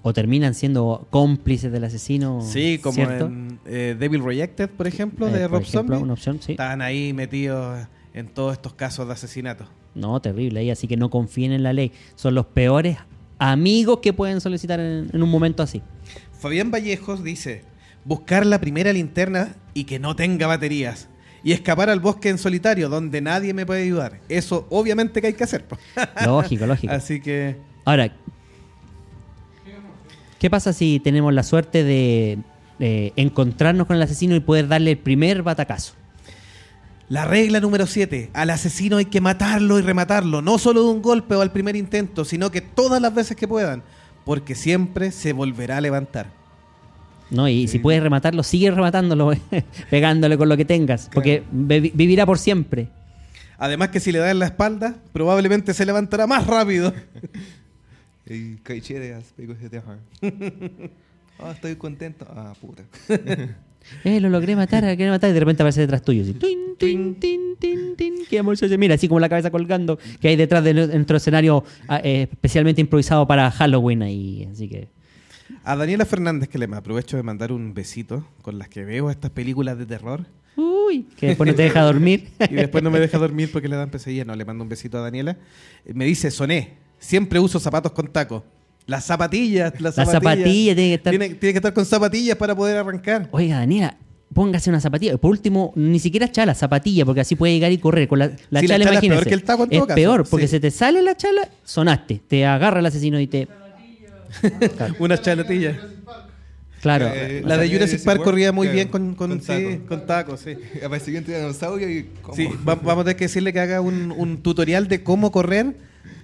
[SPEAKER 5] O terminan siendo cómplices del asesino.
[SPEAKER 4] sí, como
[SPEAKER 5] ¿cierto?
[SPEAKER 4] en eh, Devil Rejected, por ejemplo,
[SPEAKER 5] Eh,
[SPEAKER 4] de
[SPEAKER 5] por
[SPEAKER 4] Rob
[SPEAKER 5] ejemplo,
[SPEAKER 4] Zombie.
[SPEAKER 5] una opción, sí.
[SPEAKER 4] Están ahí metidos en todos estos casos de asesinato.
[SPEAKER 5] No, terrible ahí, así que no confíen en la ley. Son los peores amigos que pueden solicitar en, en un momento así.
[SPEAKER 4] Fabián Vallejos dice, buscar la primera linterna y que no tenga baterías. Y escapar al bosque en solitario, donde nadie me puede ayudar. Eso obviamente que hay que hacer.
[SPEAKER 5] Lógico, lógico.
[SPEAKER 4] Así que
[SPEAKER 5] Ahora, ¿qué pasa si tenemos la suerte de eh, encontrarnos con el asesino y poder darle el primer batacazo?
[SPEAKER 4] La regla número 7. Al asesino hay que matarlo y rematarlo. No solo de un golpe o al primer intento, sino que todas las veces que puedan. Porque siempre se volverá a levantar.
[SPEAKER 5] ¿no? Y si puedes rematarlo, sigue rematándolo, pegándole con lo que tengas, porque vi- vivirá por siempre.
[SPEAKER 4] Además que si le das en la espalda, probablemente se levantará más rápido.
[SPEAKER 6] Ah, estoy contento. Ah, puta.
[SPEAKER 5] Eh, lo logré matar, lo logré matar, y de repente aparece detrás tuyo. Así, tin, tin, tin, tin, tin. Qué amor se oye. Mira, así como la cabeza colgando, que hay detrás de nuestro escenario ah, eh, especialmente improvisado para Halloween ahí. Así que.
[SPEAKER 4] A Daniela Fernández, que le aprovecho de mandar un besito con las que veo estas películas de terror.
[SPEAKER 5] Uy, que después no te deja dormir.
[SPEAKER 4] Y después no me deja dormir porque le dan pesadilla. No, le mando un besito a Daniela. Me dice, soné, siempre uso zapatos con taco. Las zapatillas, las
[SPEAKER 5] La
[SPEAKER 4] zapatillas.
[SPEAKER 5] zapatilla tiene que estar.
[SPEAKER 4] Tiene, tiene que estar con zapatillas para poder arrancar.
[SPEAKER 5] Oiga, Daniela, póngase una zapatilla. Por último, ni siquiera chala, zapatilla, porque así puede llegar y correr. Con la, la
[SPEAKER 4] Sí, la
[SPEAKER 5] chala,
[SPEAKER 4] chala es peor que el taco en todo
[SPEAKER 5] Es
[SPEAKER 4] caso.
[SPEAKER 5] peor, porque
[SPEAKER 4] Sí.
[SPEAKER 5] se te sale la chala, sonaste. Te agarra el asesino y te.
[SPEAKER 4] Unas chalatillas.
[SPEAKER 5] claro.
[SPEAKER 6] Eh,
[SPEAKER 4] La de Jurassic Park corría muy
[SPEAKER 6] claro,
[SPEAKER 4] bien con, con, sí,
[SPEAKER 6] taco.
[SPEAKER 4] con tacos, sí.
[SPEAKER 6] Apareció un dinosaurio y. ¿cómo?
[SPEAKER 4] Sí, va- vamos a tener que decirle que haga un, un tutorial de cómo correr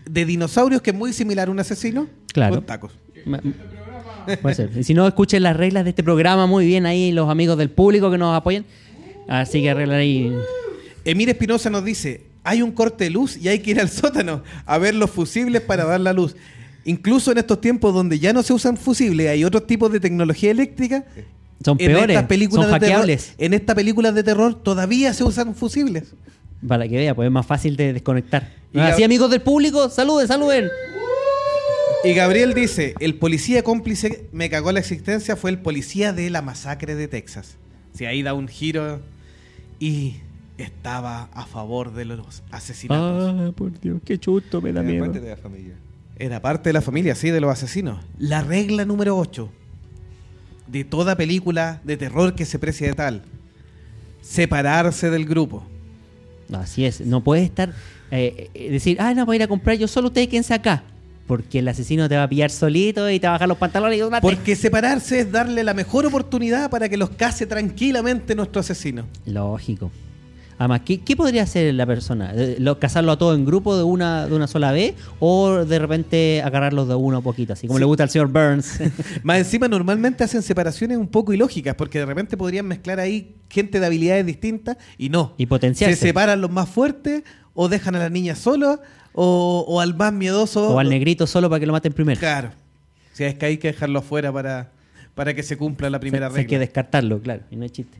[SPEAKER 4] de dinosaurios, que es muy similar a un asesino,
[SPEAKER 5] Claro.
[SPEAKER 4] con tacos.
[SPEAKER 5] Ma- Puede ser. Y si no, escuchen las reglas de este programa muy bien ahí, los amigos del público que nos apoyan. Así que arreglan ahí.
[SPEAKER 4] Emir Espinosa nos dice, hay un corte de luz y hay que ir al sótano a ver los fusibles para dar la luz. Incluso en estos tiempos donde ya no se usan fusibles, hay otros tipos de tecnología eléctrica.
[SPEAKER 5] Son
[SPEAKER 4] en
[SPEAKER 5] peores, son
[SPEAKER 4] de terror-
[SPEAKER 5] hackeables.
[SPEAKER 4] en estas películas de terror todavía se usan fusibles.
[SPEAKER 5] Para que vea, pues es más fácil de desconectar.
[SPEAKER 4] Y
[SPEAKER 5] Así, amigos del público, saluden, saluden.
[SPEAKER 4] Y Gabriel dice, el policía cómplice me cagó la existencia fue el policía de la masacre de Texas. Si ahí da un giro y estaba a favor de los asesinatos.
[SPEAKER 5] Ah, por Dios, qué chusto, me da
[SPEAKER 6] Era
[SPEAKER 5] miedo.
[SPEAKER 6] parte de la familia.
[SPEAKER 4] Era parte de la familia, sí, de los asesinos. La regla número 8 de toda película de terror que se precie de tal. Separarse del grupo.
[SPEAKER 5] Así es, no puede estar, eh, eh, decir, ah, no, voy a ir a comprar yo solo, ustedes quédense acá. Porque el asesino te va a pillar solito y te va a bajar los pantalones y.
[SPEAKER 4] Porque separarse es darle la mejor oportunidad para que los case tranquilamente nuestro asesino.
[SPEAKER 5] Lógico. Además, ¿qué, qué podría hacer la persona? Eh, ¿Lo, ¿Casarlo a todo en grupo de una, de una sola vez? ¿O de repente agarrarlos de uno a poquito? Así como
[SPEAKER 4] Sí.
[SPEAKER 5] le gusta al señor Burns.
[SPEAKER 4] Más encima, normalmente hacen separaciones un poco ilógicas, porque de repente podrían mezclar ahí gente de habilidades distintas y no.
[SPEAKER 5] y potenciarse.
[SPEAKER 4] Se separan los más fuertes, o dejan a la niña sola, o, o al más miedoso.
[SPEAKER 5] o al negrito solo para que lo maten primero.
[SPEAKER 4] Claro. Si es que hay que dejarlo afuera para, para que se cumpla la primera
[SPEAKER 5] se Hay que
[SPEAKER 4] regla.
[SPEAKER 5] descartarlo, claro. Y no hay chiste.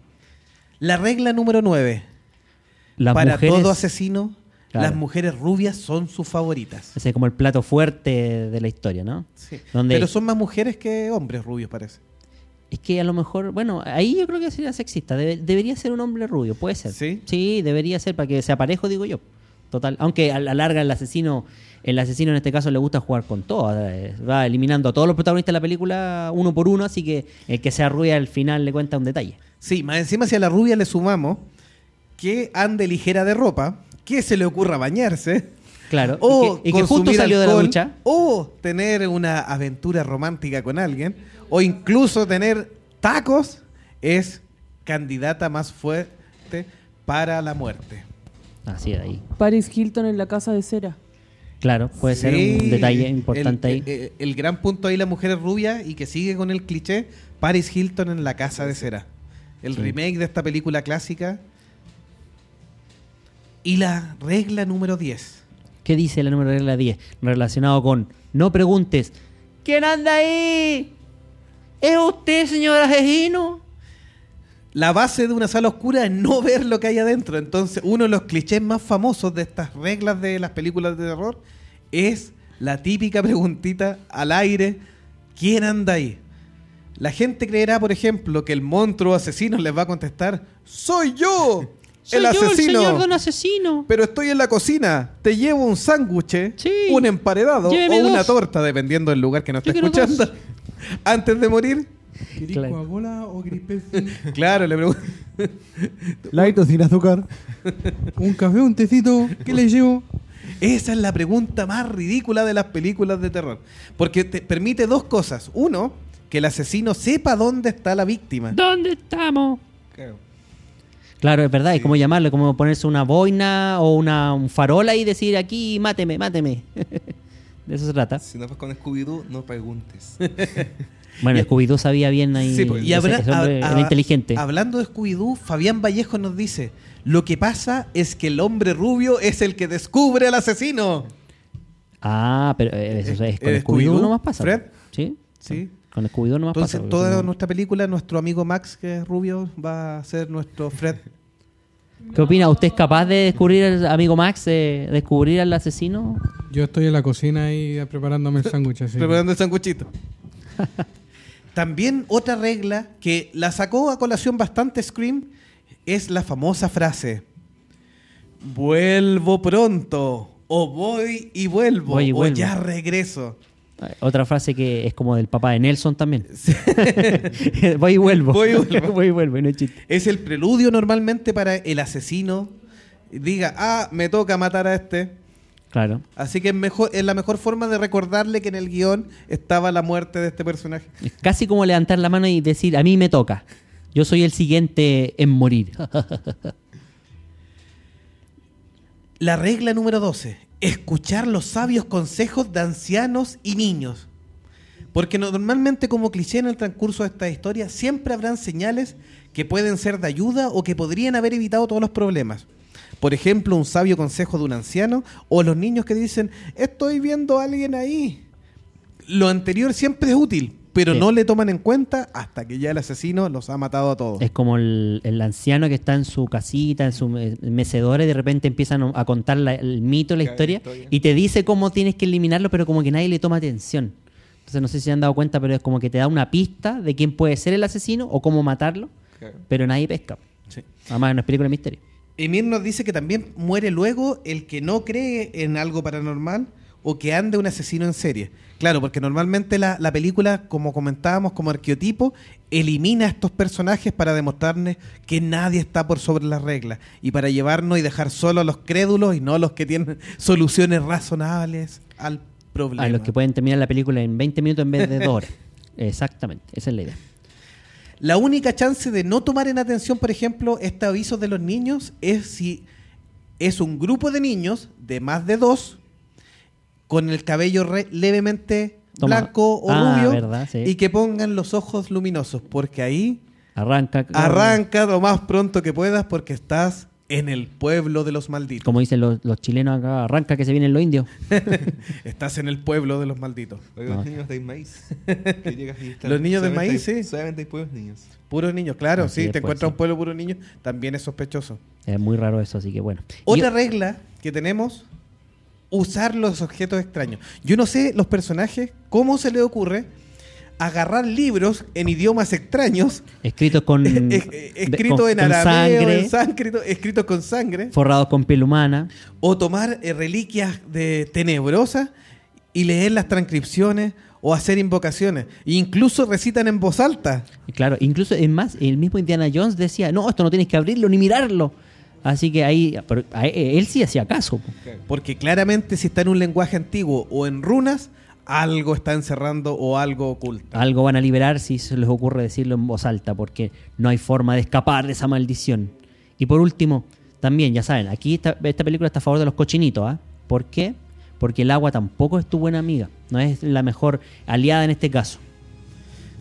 [SPEAKER 4] La regla número 9.
[SPEAKER 5] Las
[SPEAKER 4] Para
[SPEAKER 5] mujeres,
[SPEAKER 4] todo asesino,
[SPEAKER 5] Claro.
[SPEAKER 4] las mujeres rubias son sus favoritas.
[SPEAKER 5] Ese es como el plato fuerte de la historia, ¿no?
[SPEAKER 4] Sí.
[SPEAKER 5] Donde-
[SPEAKER 4] Pero son más mujeres que hombres rubios, parece.
[SPEAKER 5] Es que a lo mejor, bueno, ahí yo creo que sería sexista. Debe- debería ser un hombre rubio, puede ser.
[SPEAKER 4] ¿Sí?
[SPEAKER 5] Sí, debería ser para que sea parejo, digo yo. Total. Aunque a la larga el asesino, el asesino en este caso le gusta jugar con todo. eh, Va eliminando a todos los protagonistas de la película uno por uno, así que el que sea rubia al final le cuenta un detalle.
[SPEAKER 4] Sí, más encima si a la rubia le sumamos que ande ligera de ropa, que se le ocurra bañarse,
[SPEAKER 5] Claro.
[SPEAKER 4] o
[SPEAKER 5] y que, y que justo salió de la ducha.
[SPEAKER 4] o tener una aventura romántica con alguien, o incluso tener tacos, es candidata más fuerte para la muerte.
[SPEAKER 5] Así de ahí.
[SPEAKER 7] Paris Hilton en la casa de cera.
[SPEAKER 5] Claro, puede ser un detalle importante
[SPEAKER 4] el,
[SPEAKER 5] ahí.
[SPEAKER 4] El, el gran punto ahí, la mujer es rubia y que sigue con el cliché, Paris Hilton en la casa de cera. El
[SPEAKER 5] Sí.
[SPEAKER 4] remake de esta película clásica. Y la regla número 10.
[SPEAKER 5] ¿Qué dice la número regla 10? Relacionado con no preguntes. ¿Quién anda ahí? ¿Es usted, señor asesino?
[SPEAKER 4] La base de una sala oscura es no ver lo que hay adentro. Entonces, uno de los clichés más famosos de estas reglas de las películas de terror es la típica preguntita al aire, ¿quién anda ahí? La gente creerá, por ejemplo, que el monstruo asesino les va a contestar, ¡Soy yo!
[SPEAKER 5] Soy
[SPEAKER 4] el
[SPEAKER 5] yo,
[SPEAKER 4] asesino!
[SPEAKER 5] el señor don asesino.
[SPEAKER 4] Pero estoy en la cocina. Te llevo un sándwich,
[SPEAKER 5] Sí.
[SPEAKER 4] un emparedado
[SPEAKER 5] Lléveme
[SPEAKER 4] o una
[SPEAKER 5] dos.
[SPEAKER 4] torta, dependiendo del lugar que nos
[SPEAKER 5] Yo
[SPEAKER 4] esté escuchando. Antes de morir,
[SPEAKER 8] ¿Querés
[SPEAKER 5] Claro.
[SPEAKER 8] Coca-Cola o Pepsi?
[SPEAKER 4] claro, le pregunto.
[SPEAKER 8] Light o sin azúcar. Un café, un tecito. ¿Qué le llevo?
[SPEAKER 4] Esa es la pregunta más ridícula de las películas de terror. Porque te permite dos cosas. Uno, que el asesino sepa dónde está la víctima.
[SPEAKER 5] ¿Dónde estamos?
[SPEAKER 6] Claro.
[SPEAKER 5] Claro, es verdad. ¿Y cómo llamarlo? Como ponerse una boina o una, un farol ahí y decir aquí, máteme, máteme. de eso se trata.
[SPEAKER 6] Si no vas con Scooby-Doo, no preguntes.
[SPEAKER 5] Bueno, Scooby-Doo sabía bien ahí.
[SPEAKER 4] Sí, pues, y
[SPEAKER 5] ese-
[SPEAKER 4] habrá-
[SPEAKER 5] ese hombre
[SPEAKER 4] a-
[SPEAKER 5] era inteligente.
[SPEAKER 4] Hablando de Scooby-Doo, Fabián Vallejo nos dice: Lo que pasa es que el hombre rubio es el que descubre al asesino.
[SPEAKER 5] Ah, pero eh, eso es con
[SPEAKER 4] ¿Eh,
[SPEAKER 5] Scooby-Doo
[SPEAKER 4] Scooby-Doo?
[SPEAKER 5] nomás pasa.
[SPEAKER 4] Fred?
[SPEAKER 5] Sí.
[SPEAKER 4] Sí.
[SPEAKER 5] Con Scooby-Doo nomás
[SPEAKER 4] Entonces,
[SPEAKER 5] pasa.
[SPEAKER 4] en toda
[SPEAKER 5] no-
[SPEAKER 4] nuestra película, nuestro amigo Max, que es rubio, va a ser nuestro Fred.
[SPEAKER 5] ¿Qué opina? ¿Usted es capaz de descubrir, al amigo Max, de descubrir al asesino?
[SPEAKER 8] Yo estoy en la cocina ahí preparándome el sándwich.
[SPEAKER 4] preparando el sanguchito. También otra regla que la sacó a colación bastante Scream es la famosa frase: Vuelvo pronto, o voy y vuelvo,
[SPEAKER 5] Voy y
[SPEAKER 4] o
[SPEAKER 5] vuelvo.
[SPEAKER 4] ya regreso.
[SPEAKER 5] Otra frase que es como del papá de Nelson también. Voy y vuelvo.
[SPEAKER 4] Voy y vuelvo.
[SPEAKER 5] Voy y vuelvo, y no es.
[SPEAKER 4] Es el preludio normalmente para el asesino. Diga, ah, me toca matar a este.
[SPEAKER 5] Claro.
[SPEAKER 4] Así que es, mejor, es la mejor forma de recordarle que en el guion estaba la muerte de este personaje.
[SPEAKER 5] Es casi como levantar la mano y decir, a mí me toca. Yo soy el siguiente en morir.
[SPEAKER 4] La regla número 12. Escuchar los sabios consejos de ancianos y niños. Porque normalmente como cliché en el transcurso de esta historia siempre habrán señales que pueden ser de ayuda o que podrían haber evitado todos los problemas. Por ejemplo, un sabio consejo de un anciano o los niños que dicen, estoy viendo a alguien ahí. Lo anterior siempre es útil, pero
[SPEAKER 5] Sí.
[SPEAKER 4] no le toman en cuenta hasta que ya el asesino los ha matado a todos.
[SPEAKER 5] Es como el, el anciano que está en su casita, en su me- mecedora, y de repente empiezan a contar la- el mito, la historia,
[SPEAKER 6] historia.
[SPEAKER 5] y te dice cómo tienes que eliminarlo, pero como que nadie le toma atención. Entonces no sé si se han dado cuenta, pero es como que te da una pista de quién puede ser el asesino o cómo matarlo,
[SPEAKER 6] Claro.
[SPEAKER 5] pero nadie pesca.
[SPEAKER 4] Sí.
[SPEAKER 5] Además, no es película de misterio.
[SPEAKER 4] Emir nos dice que también muere luego el que no cree en algo paranormal o que ande un asesino en serie. Claro, porque normalmente la, la película, como comentábamos, como arqueotipo, elimina a estos personajes para demostrarnos que nadie está por sobre las reglas y para llevarnos y dejar solo a los crédulos y no a los que tienen soluciones razonables al problemas.
[SPEAKER 5] A los que pueden terminar la película en 20 minutos en vez de 2 horas. Exactamente, esa es la idea.
[SPEAKER 4] La única chance de no tomar en atención, por ejemplo, este aviso de los niños es si es un grupo de niños de más de dos con el cabello re- levemente
[SPEAKER 5] Toma.
[SPEAKER 4] blanco o
[SPEAKER 5] Ah,
[SPEAKER 4] rubio
[SPEAKER 5] verdad, sí.
[SPEAKER 4] y que pongan los ojos luminosos, porque ahí
[SPEAKER 5] Arranca.
[SPEAKER 4] arranca lo más pronto que puedas porque estás en el pueblo de los malditos.
[SPEAKER 5] Como dicen los, los chilenos acá, arranca que se vienen los indios.
[SPEAKER 4] Estás en el pueblo de los malditos.
[SPEAKER 5] No.
[SPEAKER 6] los niños de maíz.
[SPEAKER 4] Los niños de maíz,
[SPEAKER 6] hay-
[SPEAKER 4] sí.
[SPEAKER 6] Solamente hay pueblos niños.
[SPEAKER 4] Puros niños, claro,
[SPEAKER 5] Así
[SPEAKER 4] sí, te
[SPEAKER 5] pues,
[SPEAKER 4] encuentras
[SPEAKER 5] sí.
[SPEAKER 4] un pueblo puro niños, también es sospechoso.
[SPEAKER 5] Es muy raro eso, así que bueno.
[SPEAKER 4] Otra
[SPEAKER 5] Y-
[SPEAKER 4] regla que tenemos, usar los objetos extraños. Yo no sé los personajes, cómo se les ocurre agarrar libros en idiomas extraños,
[SPEAKER 5] escritos con.
[SPEAKER 4] eh, eh, escritos
[SPEAKER 5] con-
[SPEAKER 4] en
[SPEAKER 5] con
[SPEAKER 4] arameo,
[SPEAKER 5] sangre,
[SPEAKER 4] en sánscrito, escritos con sangre,
[SPEAKER 5] forrados con piel humana.
[SPEAKER 4] o tomar eh, reliquias de tenebrosas y leer las transcripciones o hacer invocaciones. E incluso recitan en voz alta.
[SPEAKER 5] Claro, incluso es más, el mismo Indiana Jones decía, no, esto no tienes que abrirlo ni mirarlo. Así que ahí, pero a él, sí hacía caso. po.
[SPEAKER 4] Porque claramente si está en un lenguaje antiguo o en runas, algo está encerrando o algo oculta.
[SPEAKER 5] Algo van a liberar si se les ocurre decirlo en voz alta, porque no hay forma de escapar de esa maldición. Y por último, también, ya saben, aquí esta, esta película está a favor de los cochinitos. ¿ah? ¿Por qué? Porque el agua tampoco es tu buena amiga, no es la mejor aliada en este caso.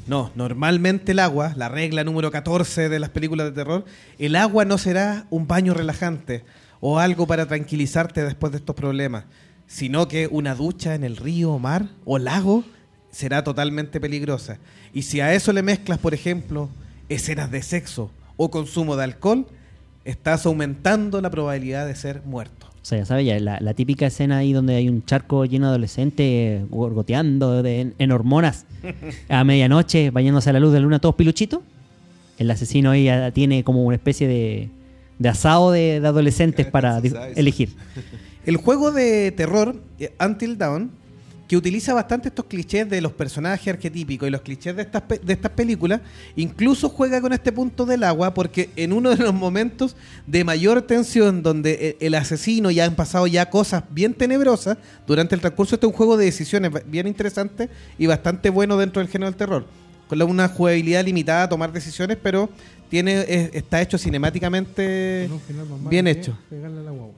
[SPEAKER 4] No, normalmente el agua, la regla número 14 de las películas de terror, el agua no será un baño relajante o algo para tranquilizarte después de estos problemas, sino que una ducha en el río, mar o lago será totalmente peligrosa. Y si a eso le mezclas, por ejemplo, escenas de sexo o consumo de alcohol, estás aumentando la probabilidad de ser muerto.
[SPEAKER 5] O sea, ya sabes, ya la, la típica escena ahí donde hay un charco lleno de adolescentes gorgoteando de- en, hormonas a medianoche, bañándose a la luz de la luna, todos piluchitos. El asesino ahí ya tiene como una especie de, de asado de, de adolescentes para elegir.
[SPEAKER 4] El juego de terror, eh, Until Dawn, que utiliza bastante estos clichés de los personajes arquetípicos y los clichés de estas, de estas películas, incluso juega con este punto del agua porque en uno de los momentos de mayor tensión donde e- el asesino ya han pasado ya cosas bien tenebrosas, durante el transcurso este es un juego de decisiones bien interesante y bastante bueno dentro del género del terror. Con una jugabilidad limitada a tomar decisiones, pero tiene es- está hecho cinemáticamente bien
[SPEAKER 8] que
[SPEAKER 4] hecho.
[SPEAKER 8] Pegarle a la guagua.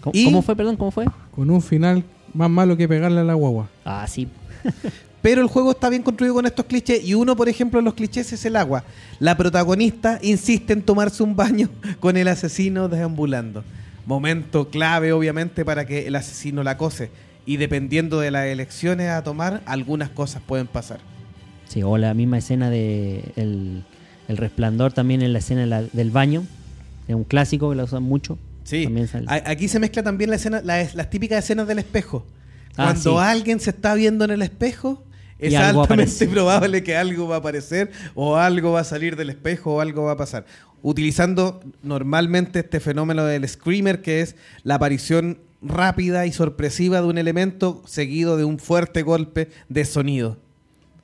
[SPEAKER 5] ¿Cómo,
[SPEAKER 4] Y-
[SPEAKER 5] cómo fue, perdón? ¿Cómo fue?
[SPEAKER 8] Con un final más malo que pegarle a la guagua.
[SPEAKER 5] Ah, sí.
[SPEAKER 4] Pero el juego está bien construido con estos clichés y uno, por ejemplo, de los clichés es el agua. La protagonista insiste en tomarse un baño con el asesino deambulando. Momento clave, obviamente, para que el asesino la acose. Y dependiendo de las elecciones a tomar, algunas cosas pueden pasar.
[SPEAKER 5] Sí, o la misma escena de el, el resplandor también en la escena de la- del baño. Es un clásico que la usan mucho.
[SPEAKER 4] Sí, aquí se mezcla también la escena, la- las típicas escenas del espejo.
[SPEAKER 5] Ah,
[SPEAKER 4] Cuando
[SPEAKER 5] sí.
[SPEAKER 4] alguien se está viendo en el espejo, es altamente probable que algo va a aparecer o algo va a salir del espejo o algo va a pasar. Utilizando normalmente este fenómeno del screamer, que es la aparición rápida y sorpresiva de un elemento seguido de un fuerte golpe de sonido.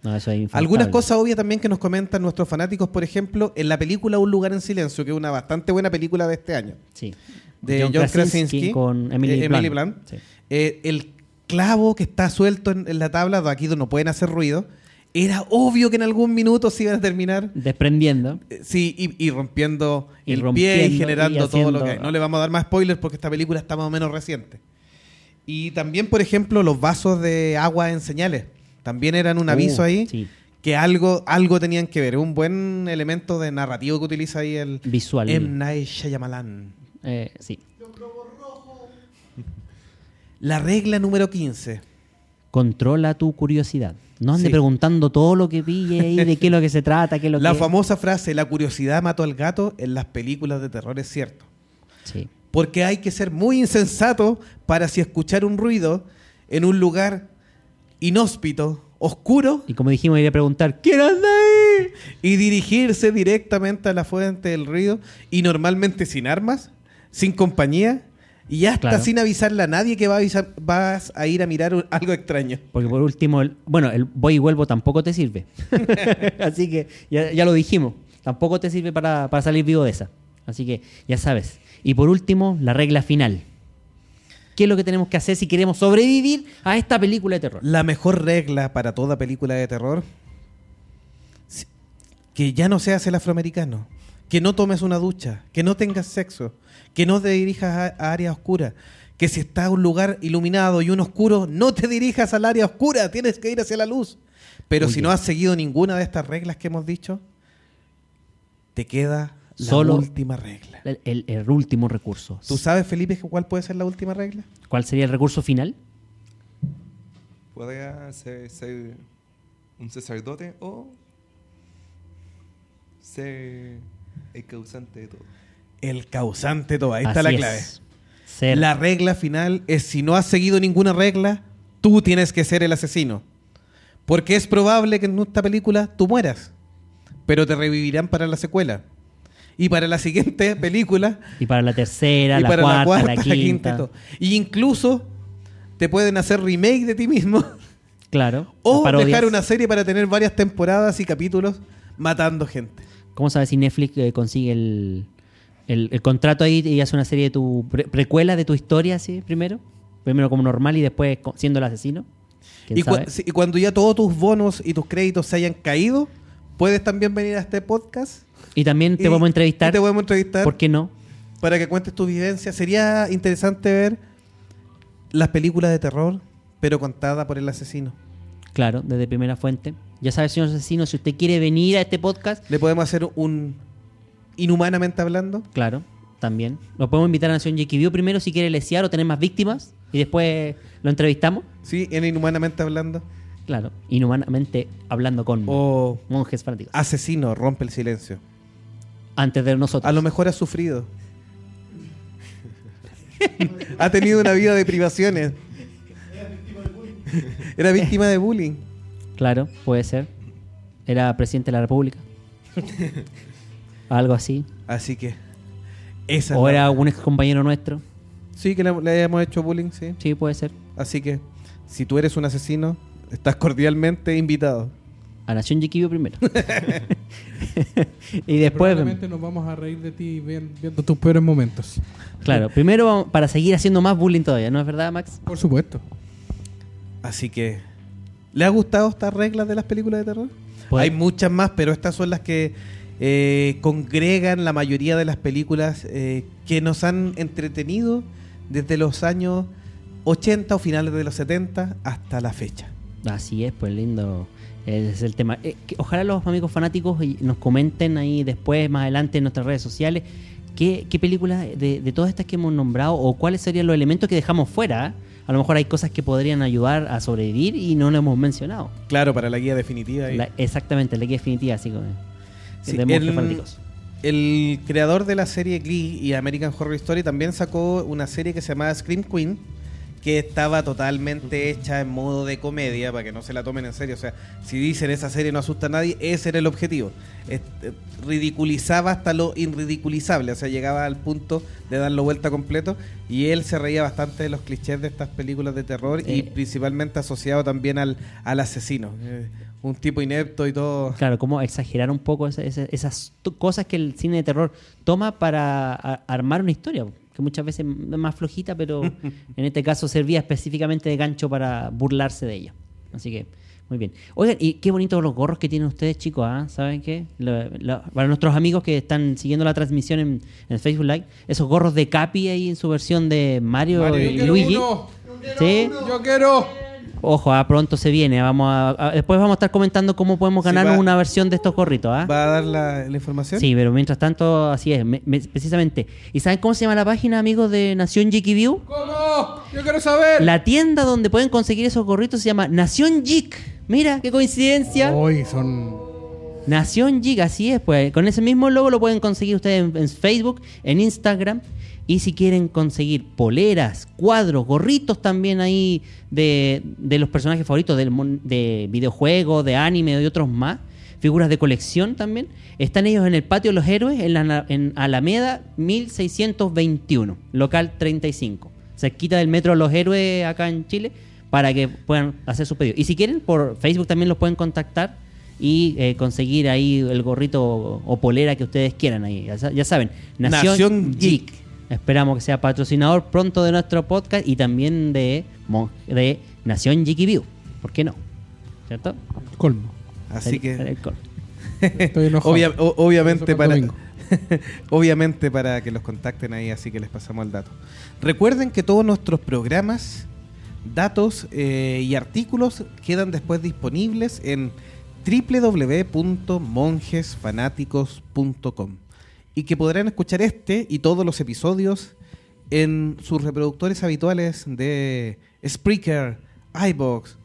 [SPEAKER 5] No, eso es infaltable.
[SPEAKER 4] Algunas cosas obvias también que nos comentan nuestros fanáticos, por ejemplo, en la película Un lugar en silencio, que es una bastante buena película de este año
[SPEAKER 5] Sí.
[SPEAKER 4] De John, Krasinski,
[SPEAKER 5] con Emily,
[SPEAKER 4] eh,
[SPEAKER 5] Blunt.
[SPEAKER 4] Blunt.
[SPEAKER 5] Sí.
[SPEAKER 4] Eh, el clavo que está suelto en, en la tabla, aquí no pueden hacer ruido, era obvio que en algún minuto se iban a terminar.
[SPEAKER 5] Desprendiendo.
[SPEAKER 4] eh, Sí, y, y rompiendo
[SPEAKER 5] Y
[SPEAKER 4] el pie
[SPEAKER 5] rompiendo
[SPEAKER 4] y generando
[SPEAKER 5] y
[SPEAKER 4] todo lo que hay. No le vamos a dar más spoilers porque esta película está más o menos reciente. Y también, por ejemplo, los vasos de agua en señales. También eran un
[SPEAKER 5] Uh,
[SPEAKER 4] aviso ahí
[SPEAKER 5] sí.
[SPEAKER 4] que algo, algo tenían que ver. Un buen elemento de narrativo que utiliza ahí el
[SPEAKER 5] Visual.
[SPEAKER 4] M. Night Shyamalan.
[SPEAKER 5] Eh, sí.
[SPEAKER 4] La regla número 15.
[SPEAKER 5] Controla tu curiosidad. No ande
[SPEAKER 4] Sí.
[SPEAKER 5] preguntando todo lo que pille ahí, de qué es lo que se trata, qué es lo
[SPEAKER 4] La
[SPEAKER 5] que...
[SPEAKER 4] famosa frase, la curiosidad mató al gato, en las películas de terror es cierto.
[SPEAKER 5] Sí.
[SPEAKER 4] Porque hay que ser muy insensato para si escuchar un ruido en un lugar inhóspito, oscuro,
[SPEAKER 5] Y como dijimos, iría a preguntar, ¿quién anda ahí?
[SPEAKER 4] y dirigirse directamente a la fuente del ruido, y normalmente sin armas, sin compañía, y hasta
[SPEAKER 5] Claro.
[SPEAKER 4] sin avisarle a nadie que va a avisar- vas a ir a mirar un- algo extraño.
[SPEAKER 5] Porque por último, el, bueno, el voy y vuelvo tampoco te sirve. Así que ya, ya lo dijimos, tampoco te sirve para, para salir vivo de esa. Así que ya sabes. Y por último, la regla final. qué es lo que tenemos que hacer si queremos sobrevivir a esta película de terror.
[SPEAKER 4] La mejor regla para toda película de terror, que ya no seas el afroamericano, que no tomes una ducha, que no tengas sexo, que no te dirijas a, a áreas oscuras, que si está un lugar iluminado y uno oscuro, no te dirijas al área oscura, tienes que ir hacia la luz. Pero
[SPEAKER 5] Muy
[SPEAKER 4] si no has seguido ninguna de estas reglas que hemos dicho, te queda la
[SPEAKER 5] Solo-
[SPEAKER 4] última regla.
[SPEAKER 5] El, el- el último recurso.
[SPEAKER 4] ¿Tú sabes, Felipe, cuál puede ser la última regla?
[SPEAKER 5] ¿Cuál sería el recurso final?
[SPEAKER 6] Podría ser, ser un sacerdote o ser el causante de todo.
[SPEAKER 4] El causante de todo. Ahí está la
[SPEAKER 5] es.
[SPEAKER 4] clave.
[SPEAKER 5] Ser-
[SPEAKER 4] La regla final es si no has seguido ninguna regla, tú tienes que ser el asesino. Porque es probable que en esta película tú mueras, pero te revivirán para la secuela. Y para la siguiente película,
[SPEAKER 5] Y para la tercera,
[SPEAKER 4] y
[SPEAKER 5] la,
[SPEAKER 4] para
[SPEAKER 5] cuarta,
[SPEAKER 4] la cuarta,
[SPEAKER 5] la quinta.
[SPEAKER 4] y todo. Y incluso te pueden hacer remake de ti mismo
[SPEAKER 5] Claro.
[SPEAKER 4] o dejar una serie para tener varias temporadas y capítulos matando gente.
[SPEAKER 5] ¿Cómo sabes si Netflix eh, consigue el, el- el contrato ahí y hace una serie de tu pre- precuela de tu historia así primero? Primero como normal y después siendo el asesino. ¿Quién
[SPEAKER 4] Y, sí, cuando ya todos tus bonos y tus créditos se hayan caído, puedes también venir a este podcast.
[SPEAKER 5] Y también te
[SPEAKER 4] y-
[SPEAKER 5] podemos entrevistar.
[SPEAKER 4] te podemos entrevistar
[SPEAKER 5] ¿Por qué no?
[SPEAKER 4] para que cuentes tu vivencia. Sería interesante ver las películas de terror, pero contada por el asesino.
[SPEAKER 5] Claro, desde primera fuente. Ya sabe, señor asesino, si usted quiere venir a este podcast,
[SPEAKER 4] Le podemos hacer un inhumanamente hablando.
[SPEAKER 5] claro, también. Lo podemos invitar a Nación View primero si quiere lesear o tener más víctimas y después lo entrevistamos.
[SPEAKER 4] Sí, en inhumanamente hablando.
[SPEAKER 5] Claro, inhumanamente hablando con
[SPEAKER 4] O
[SPEAKER 5] monjes fanáticos.
[SPEAKER 4] asesino, rompe el silencio.
[SPEAKER 5] Antes de nosotros.
[SPEAKER 4] A lo mejor ha sufrido. ha tenido una vida de privaciones. Era víctima de bullying.
[SPEAKER 5] Claro, puede ser. Era presidente de la República. Algo así.
[SPEAKER 4] Así que. Esa
[SPEAKER 5] O
[SPEAKER 4] es la-
[SPEAKER 5] era un ex compañero nuestro.
[SPEAKER 4] Sí, que le, le hemos hecho bullying, sí.
[SPEAKER 5] Sí, puede ser.
[SPEAKER 4] Así que, si tú eres un asesino, estás cordialmente invitado.
[SPEAKER 5] A Nación Jiquillo primero. y después,
[SPEAKER 8] Probablemente nos vamos a reír de ti vien- viendo tus peores momentos.
[SPEAKER 5] claro, primero vamos- para seguir haciendo más bullying todavía, ¿no es verdad, Max?
[SPEAKER 8] Por supuesto.
[SPEAKER 4] Así que, ¿le ha gustado estas reglas de las películas de terror?
[SPEAKER 5] Pues-
[SPEAKER 4] Hay muchas más, pero estas son las que eh, congregan la mayoría de las películas eh, que nos han entretenido desde los años 80 o finales de los 70 hasta la fecha.
[SPEAKER 5] Así es, pues lindo. Ese es el tema. Eh, que ojalá los amigos fanáticos nos comenten ahí después, más adelante en nuestras redes sociales, qué, qué películas de, de todas estas que hemos nombrado o cuáles serían los elementos que dejamos fuera. A lo mejor hay cosas que podrían ayudar a sobrevivir y no lo hemos mencionado.
[SPEAKER 4] Claro, para la guía definitiva.
[SPEAKER 5] La- exactamente, la guía definitiva, así como
[SPEAKER 4] Sí,
[SPEAKER 5] de.
[SPEAKER 4] El creador de la serie Glee y American Horror Story también sacó una serie que se llamaba Scream Queen, que estaba totalmente hecha en modo de comedia, para que no se la tomen en serio. O sea, si dicen esa serie no asusta a nadie, ese era el objetivo. Eh, ridiculizaba hasta lo irridiculizable, o sea, llegaba al punto de darlo vuelta completo. Y él se reía bastante de los clichés de estas películas de terror y
[SPEAKER 5] Eh.
[SPEAKER 4] principalmente asociado también al, al asesino. Eh, un tipo inepto y todo.
[SPEAKER 5] Claro, como exagerar un poco esa- esa- esas to- cosas que el cine de terror toma para a- armar una historia, que muchas veces es más flojita, pero en este caso servía específicamente de gancho para burlarse de ella. Así que, muy bien. Oigan, y qué bonitos los gorros que tienen ustedes, chicos, ¿ah? ¿saben qué? Lo- lo- para nuestros amigos que están siguiendo la transmisión en, en Facebook Live, esos gorros de Capi ahí en su versión de Mario,
[SPEAKER 8] Mario,
[SPEAKER 5] y
[SPEAKER 8] yo
[SPEAKER 5] Luigi.
[SPEAKER 8] uno.
[SPEAKER 5] ¿Sí?
[SPEAKER 8] Yo quiero.
[SPEAKER 5] Ojo, ah, pronto se viene. Vamos a, a- después vamos a estar comentando cómo podemos
[SPEAKER 4] Sí, va-
[SPEAKER 5] una versión de estos gorritos. ¿ah?
[SPEAKER 4] ¿Va a dar la, la información?
[SPEAKER 5] Sí, pero mientras tanto, así es, me- me- precisamente. ¿Y saben cómo se llama la página, amigos de Nación Geeky View?
[SPEAKER 8] ¿Cómo? Yo quiero saber.
[SPEAKER 5] La tienda donde pueden conseguir esos gorritos se llama Nación Geek. Mira, qué coincidencia.
[SPEAKER 8] Hoy son.
[SPEAKER 5] Nación Geek, así es, pues. Con ese mismo logo lo pueden conseguir ustedes en, en Facebook, en Instagram. Y si quieren conseguir poleras, cuadros, gorritos también ahí de, de los personajes favoritos del, de videojuegos, de anime y otros más, figuras de colección también, están ellos en el Patio de los Héroes, en, la, en Alameda 1621, local 35. Cerquita del Metro de los Héroes acá en Chile, para que puedan hacer su pedido. Y si quieren, por Facebook también los pueden contactar y eh, conseguir ahí el gorrito o, o polera que ustedes quieran ahí. Ya, sa- ya saben, Nación,
[SPEAKER 4] Nación
[SPEAKER 5] Geek.
[SPEAKER 4] Geek.
[SPEAKER 5] Esperamos que sea patrocinador pronto de nuestro podcast y también de, de Nación Jiki View. ¿Por qué no? ¿Cierto?
[SPEAKER 8] Colmo.
[SPEAKER 4] Así que
[SPEAKER 5] sería el colmo.
[SPEAKER 8] Estoy enojado.
[SPEAKER 4] Obvia- o- obviamente
[SPEAKER 8] para domingo.
[SPEAKER 4] obviamente para que los contacten ahí, así que les pasamos el dato. Recuerden que todos nuestros programas, datos eh, y artículos quedan después disponibles en www.monjesfanáticos.com y que podrán escuchar este y todos los episodios en sus reproductores habituales de Spreaker, iBox,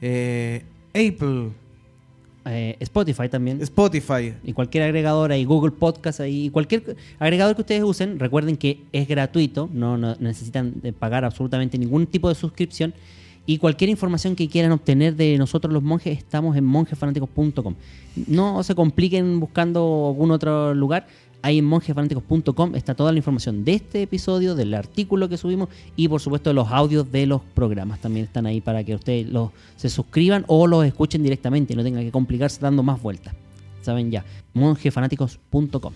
[SPEAKER 4] eh, Apple,
[SPEAKER 5] Eh, Spotify también.
[SPEAKER 4] Spotify.
[SPEAKER 5] y cualquier agregador ahí, Google Podcast ahí, cualquier agregador que ustedes usen, recuerden que es gratuito, no, no necesitan pagar absolutamente ningún tipo de suscripción. Y cualquier información que quieran obtener de nosotros los monjes, estamos en monjesfanáticos.com. No se compliquen buscando algún otro lugar. Ahí en monjesfanáticos.com está toda la información de este episodio, del artículo que subimos y por supuesto los audios de los programas. También están ahí para que ustedes los, se suscriban o los escuchen directamente y no tengan que complicarse dando más vueltas. Saben ya, monjefanáticos.com.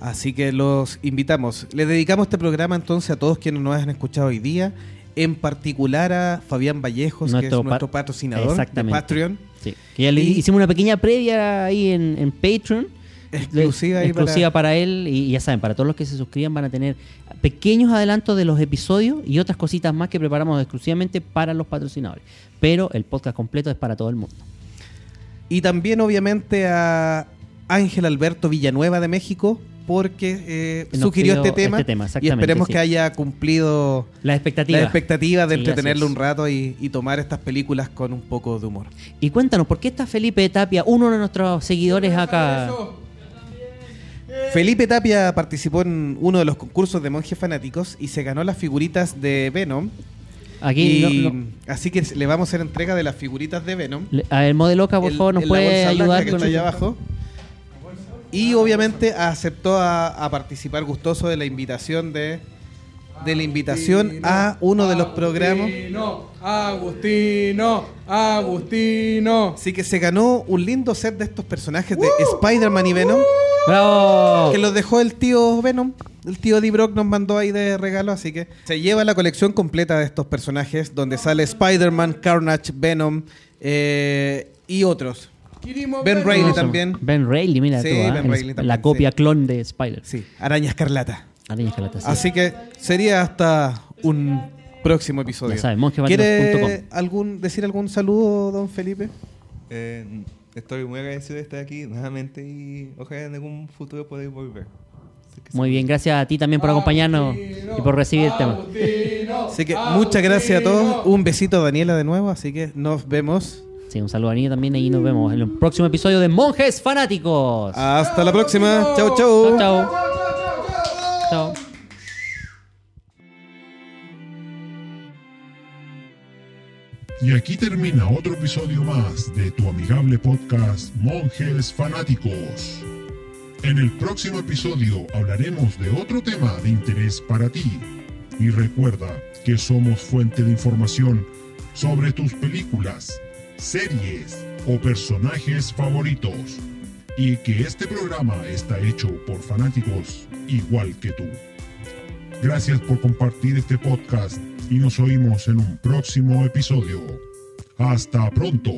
[SPEAKER 4] Así que los invitamos. Le dedicamos este programa entonces a todos quienes nos han escuchado hoy día, en particular a Fabián Vallejos, que es
[SPEAKER 5] Nuestro pa-
[SPEAKER 4] nuestro patrocinador de. Patreon.
[SPEAKER 5] Sí, que ya le
[SPEAKER 4] Y-
[SPEAKER 5] hicimos una pequeña previa ahí en, en Patreon.
[SPEAKER 4] Exclusiva
[SPEAKER 5] exclusiva
[SPEAKER 4] para-
[SPEAKER 5] para... él. Y ya saben, para todos los que se suscriban van a tener pequeños adelantos de los episodios y otras cositas más que preparamos exclusivamente para los patrocinadores. Pero el podcast completo es para todo el mundo.
[SPEAKER 4] Y también obviamente a Ángel Alberto Villanueva de México, porque eh, sugirió este tema,
[SPEAKER 5] este tema,
[SPEAKER 4] y esperemos
[SPEAKER 5] sí.
[SPEAKER 4] que haya cumplido
[SPEAKER 5] La expectativa.
[SPEAKER 4] la expectativa de
[SPEAKER 5] Sí,
[SPEAKER 4] entretenerlo un rato y, y tomar estas películas con un poco de humor.
[SPEAKER 5] Y cuéntanos, ¿por qué está Felipe Tapia, uno de nuestros seguidores acá?
[SPEAKER 4] Felipe Tapia participó en uno de los concursos de monjes fanáticos y se ganó las figuritas de Venom.
[SPEAKER 5] Aquí,
[SPEAKER 4] Y-
[SPEAKER 5] no- no-
[SPEAKER 4] Así que le vamos a hacer entrega de las figuritas de Venom.
[SPEAKER 5] le- a ver, Modeloca, por
[SPEAKER 4] El-
[SPEAKER 5] favor, nos puede ayudar con
[SPEAKER 4] allá abajo. Y obviamente aceptó a, a participar gustoso de la invitación de de la invitación a uno de los programas.
[SPEAKER 8] Agustino, Agustino, Agustino.
[SPEAKER 4] Así que se ganó un lindo set de estos personajes de Spider-Man y Venom.
[SPEAKER 5] ¡Bravo!
[SPEAKER 4] Que los dejó el tío Venom. El tío D. Brock nos mandó ahí de regalo, así que se lleva la colección completa de estos personajes, donde sale Spider-Man, Carnage, Venom eh, y otros. Ben Reilly también.
[SPEAKER 5] Ben Reilly, mira
[SPEAKER 4] Sí,
[SPEAKER 5] tú, ¿ah?
[SPEAKER 4] Ben
[SPEAKER 5] El-
[SPEAKER 4] Reilly también,
[SPEAKER 5] La copia
[SPEAKER 4] sí.
[SPEAKER 5] clon de Spider.
[SPEAKER 4] Sí, Araña Escarlata.
[SPEAKER 5] Araña Escarlata, sí.
[SPEAKER 4] Así que sería hasta un próximo episodio.
[SPEAKER 5] Ya saben, monjefanáticos.com.
[SPEAKER 4] ¿Quiere algún, decir algún saludo, don Felipe?
[SPEAKER 6] Eh, estoy muy agradecido de estar aquí nuevamente y ojalá en algún futuro poder volver.
[SPEAKER 5] Muy bien, gracias a ti también por acompañarnos y por recibir el tema.
[SPEAKER 4] Así que muchas gracias a todos. Un besito a Daniela de nuevo, así que nos vemos.
[SPEAKER 5] Sí, un saludo a Niña también y nos vemos en el próximo episodio de Monjes Fanáticos.
[SPEAKER 4] Hasta la próxima. Chau, chau.
[SPEAKER 5] Chao, chao.
[SPEAKER 9] Y aquí termina otro episodio más de tu amigable podcast Monjes Fanáticos. En el próximo episodio hablaremos de otro tema de interés para ti. Y recuerda que somos fuente de información sobre tus películas, series o personajes favoritos. Y que este programa está hecho por fanáticos igual que tú. Gracias por compartir este podcast y nos oímos en un próximo episodio. Hasta pronto.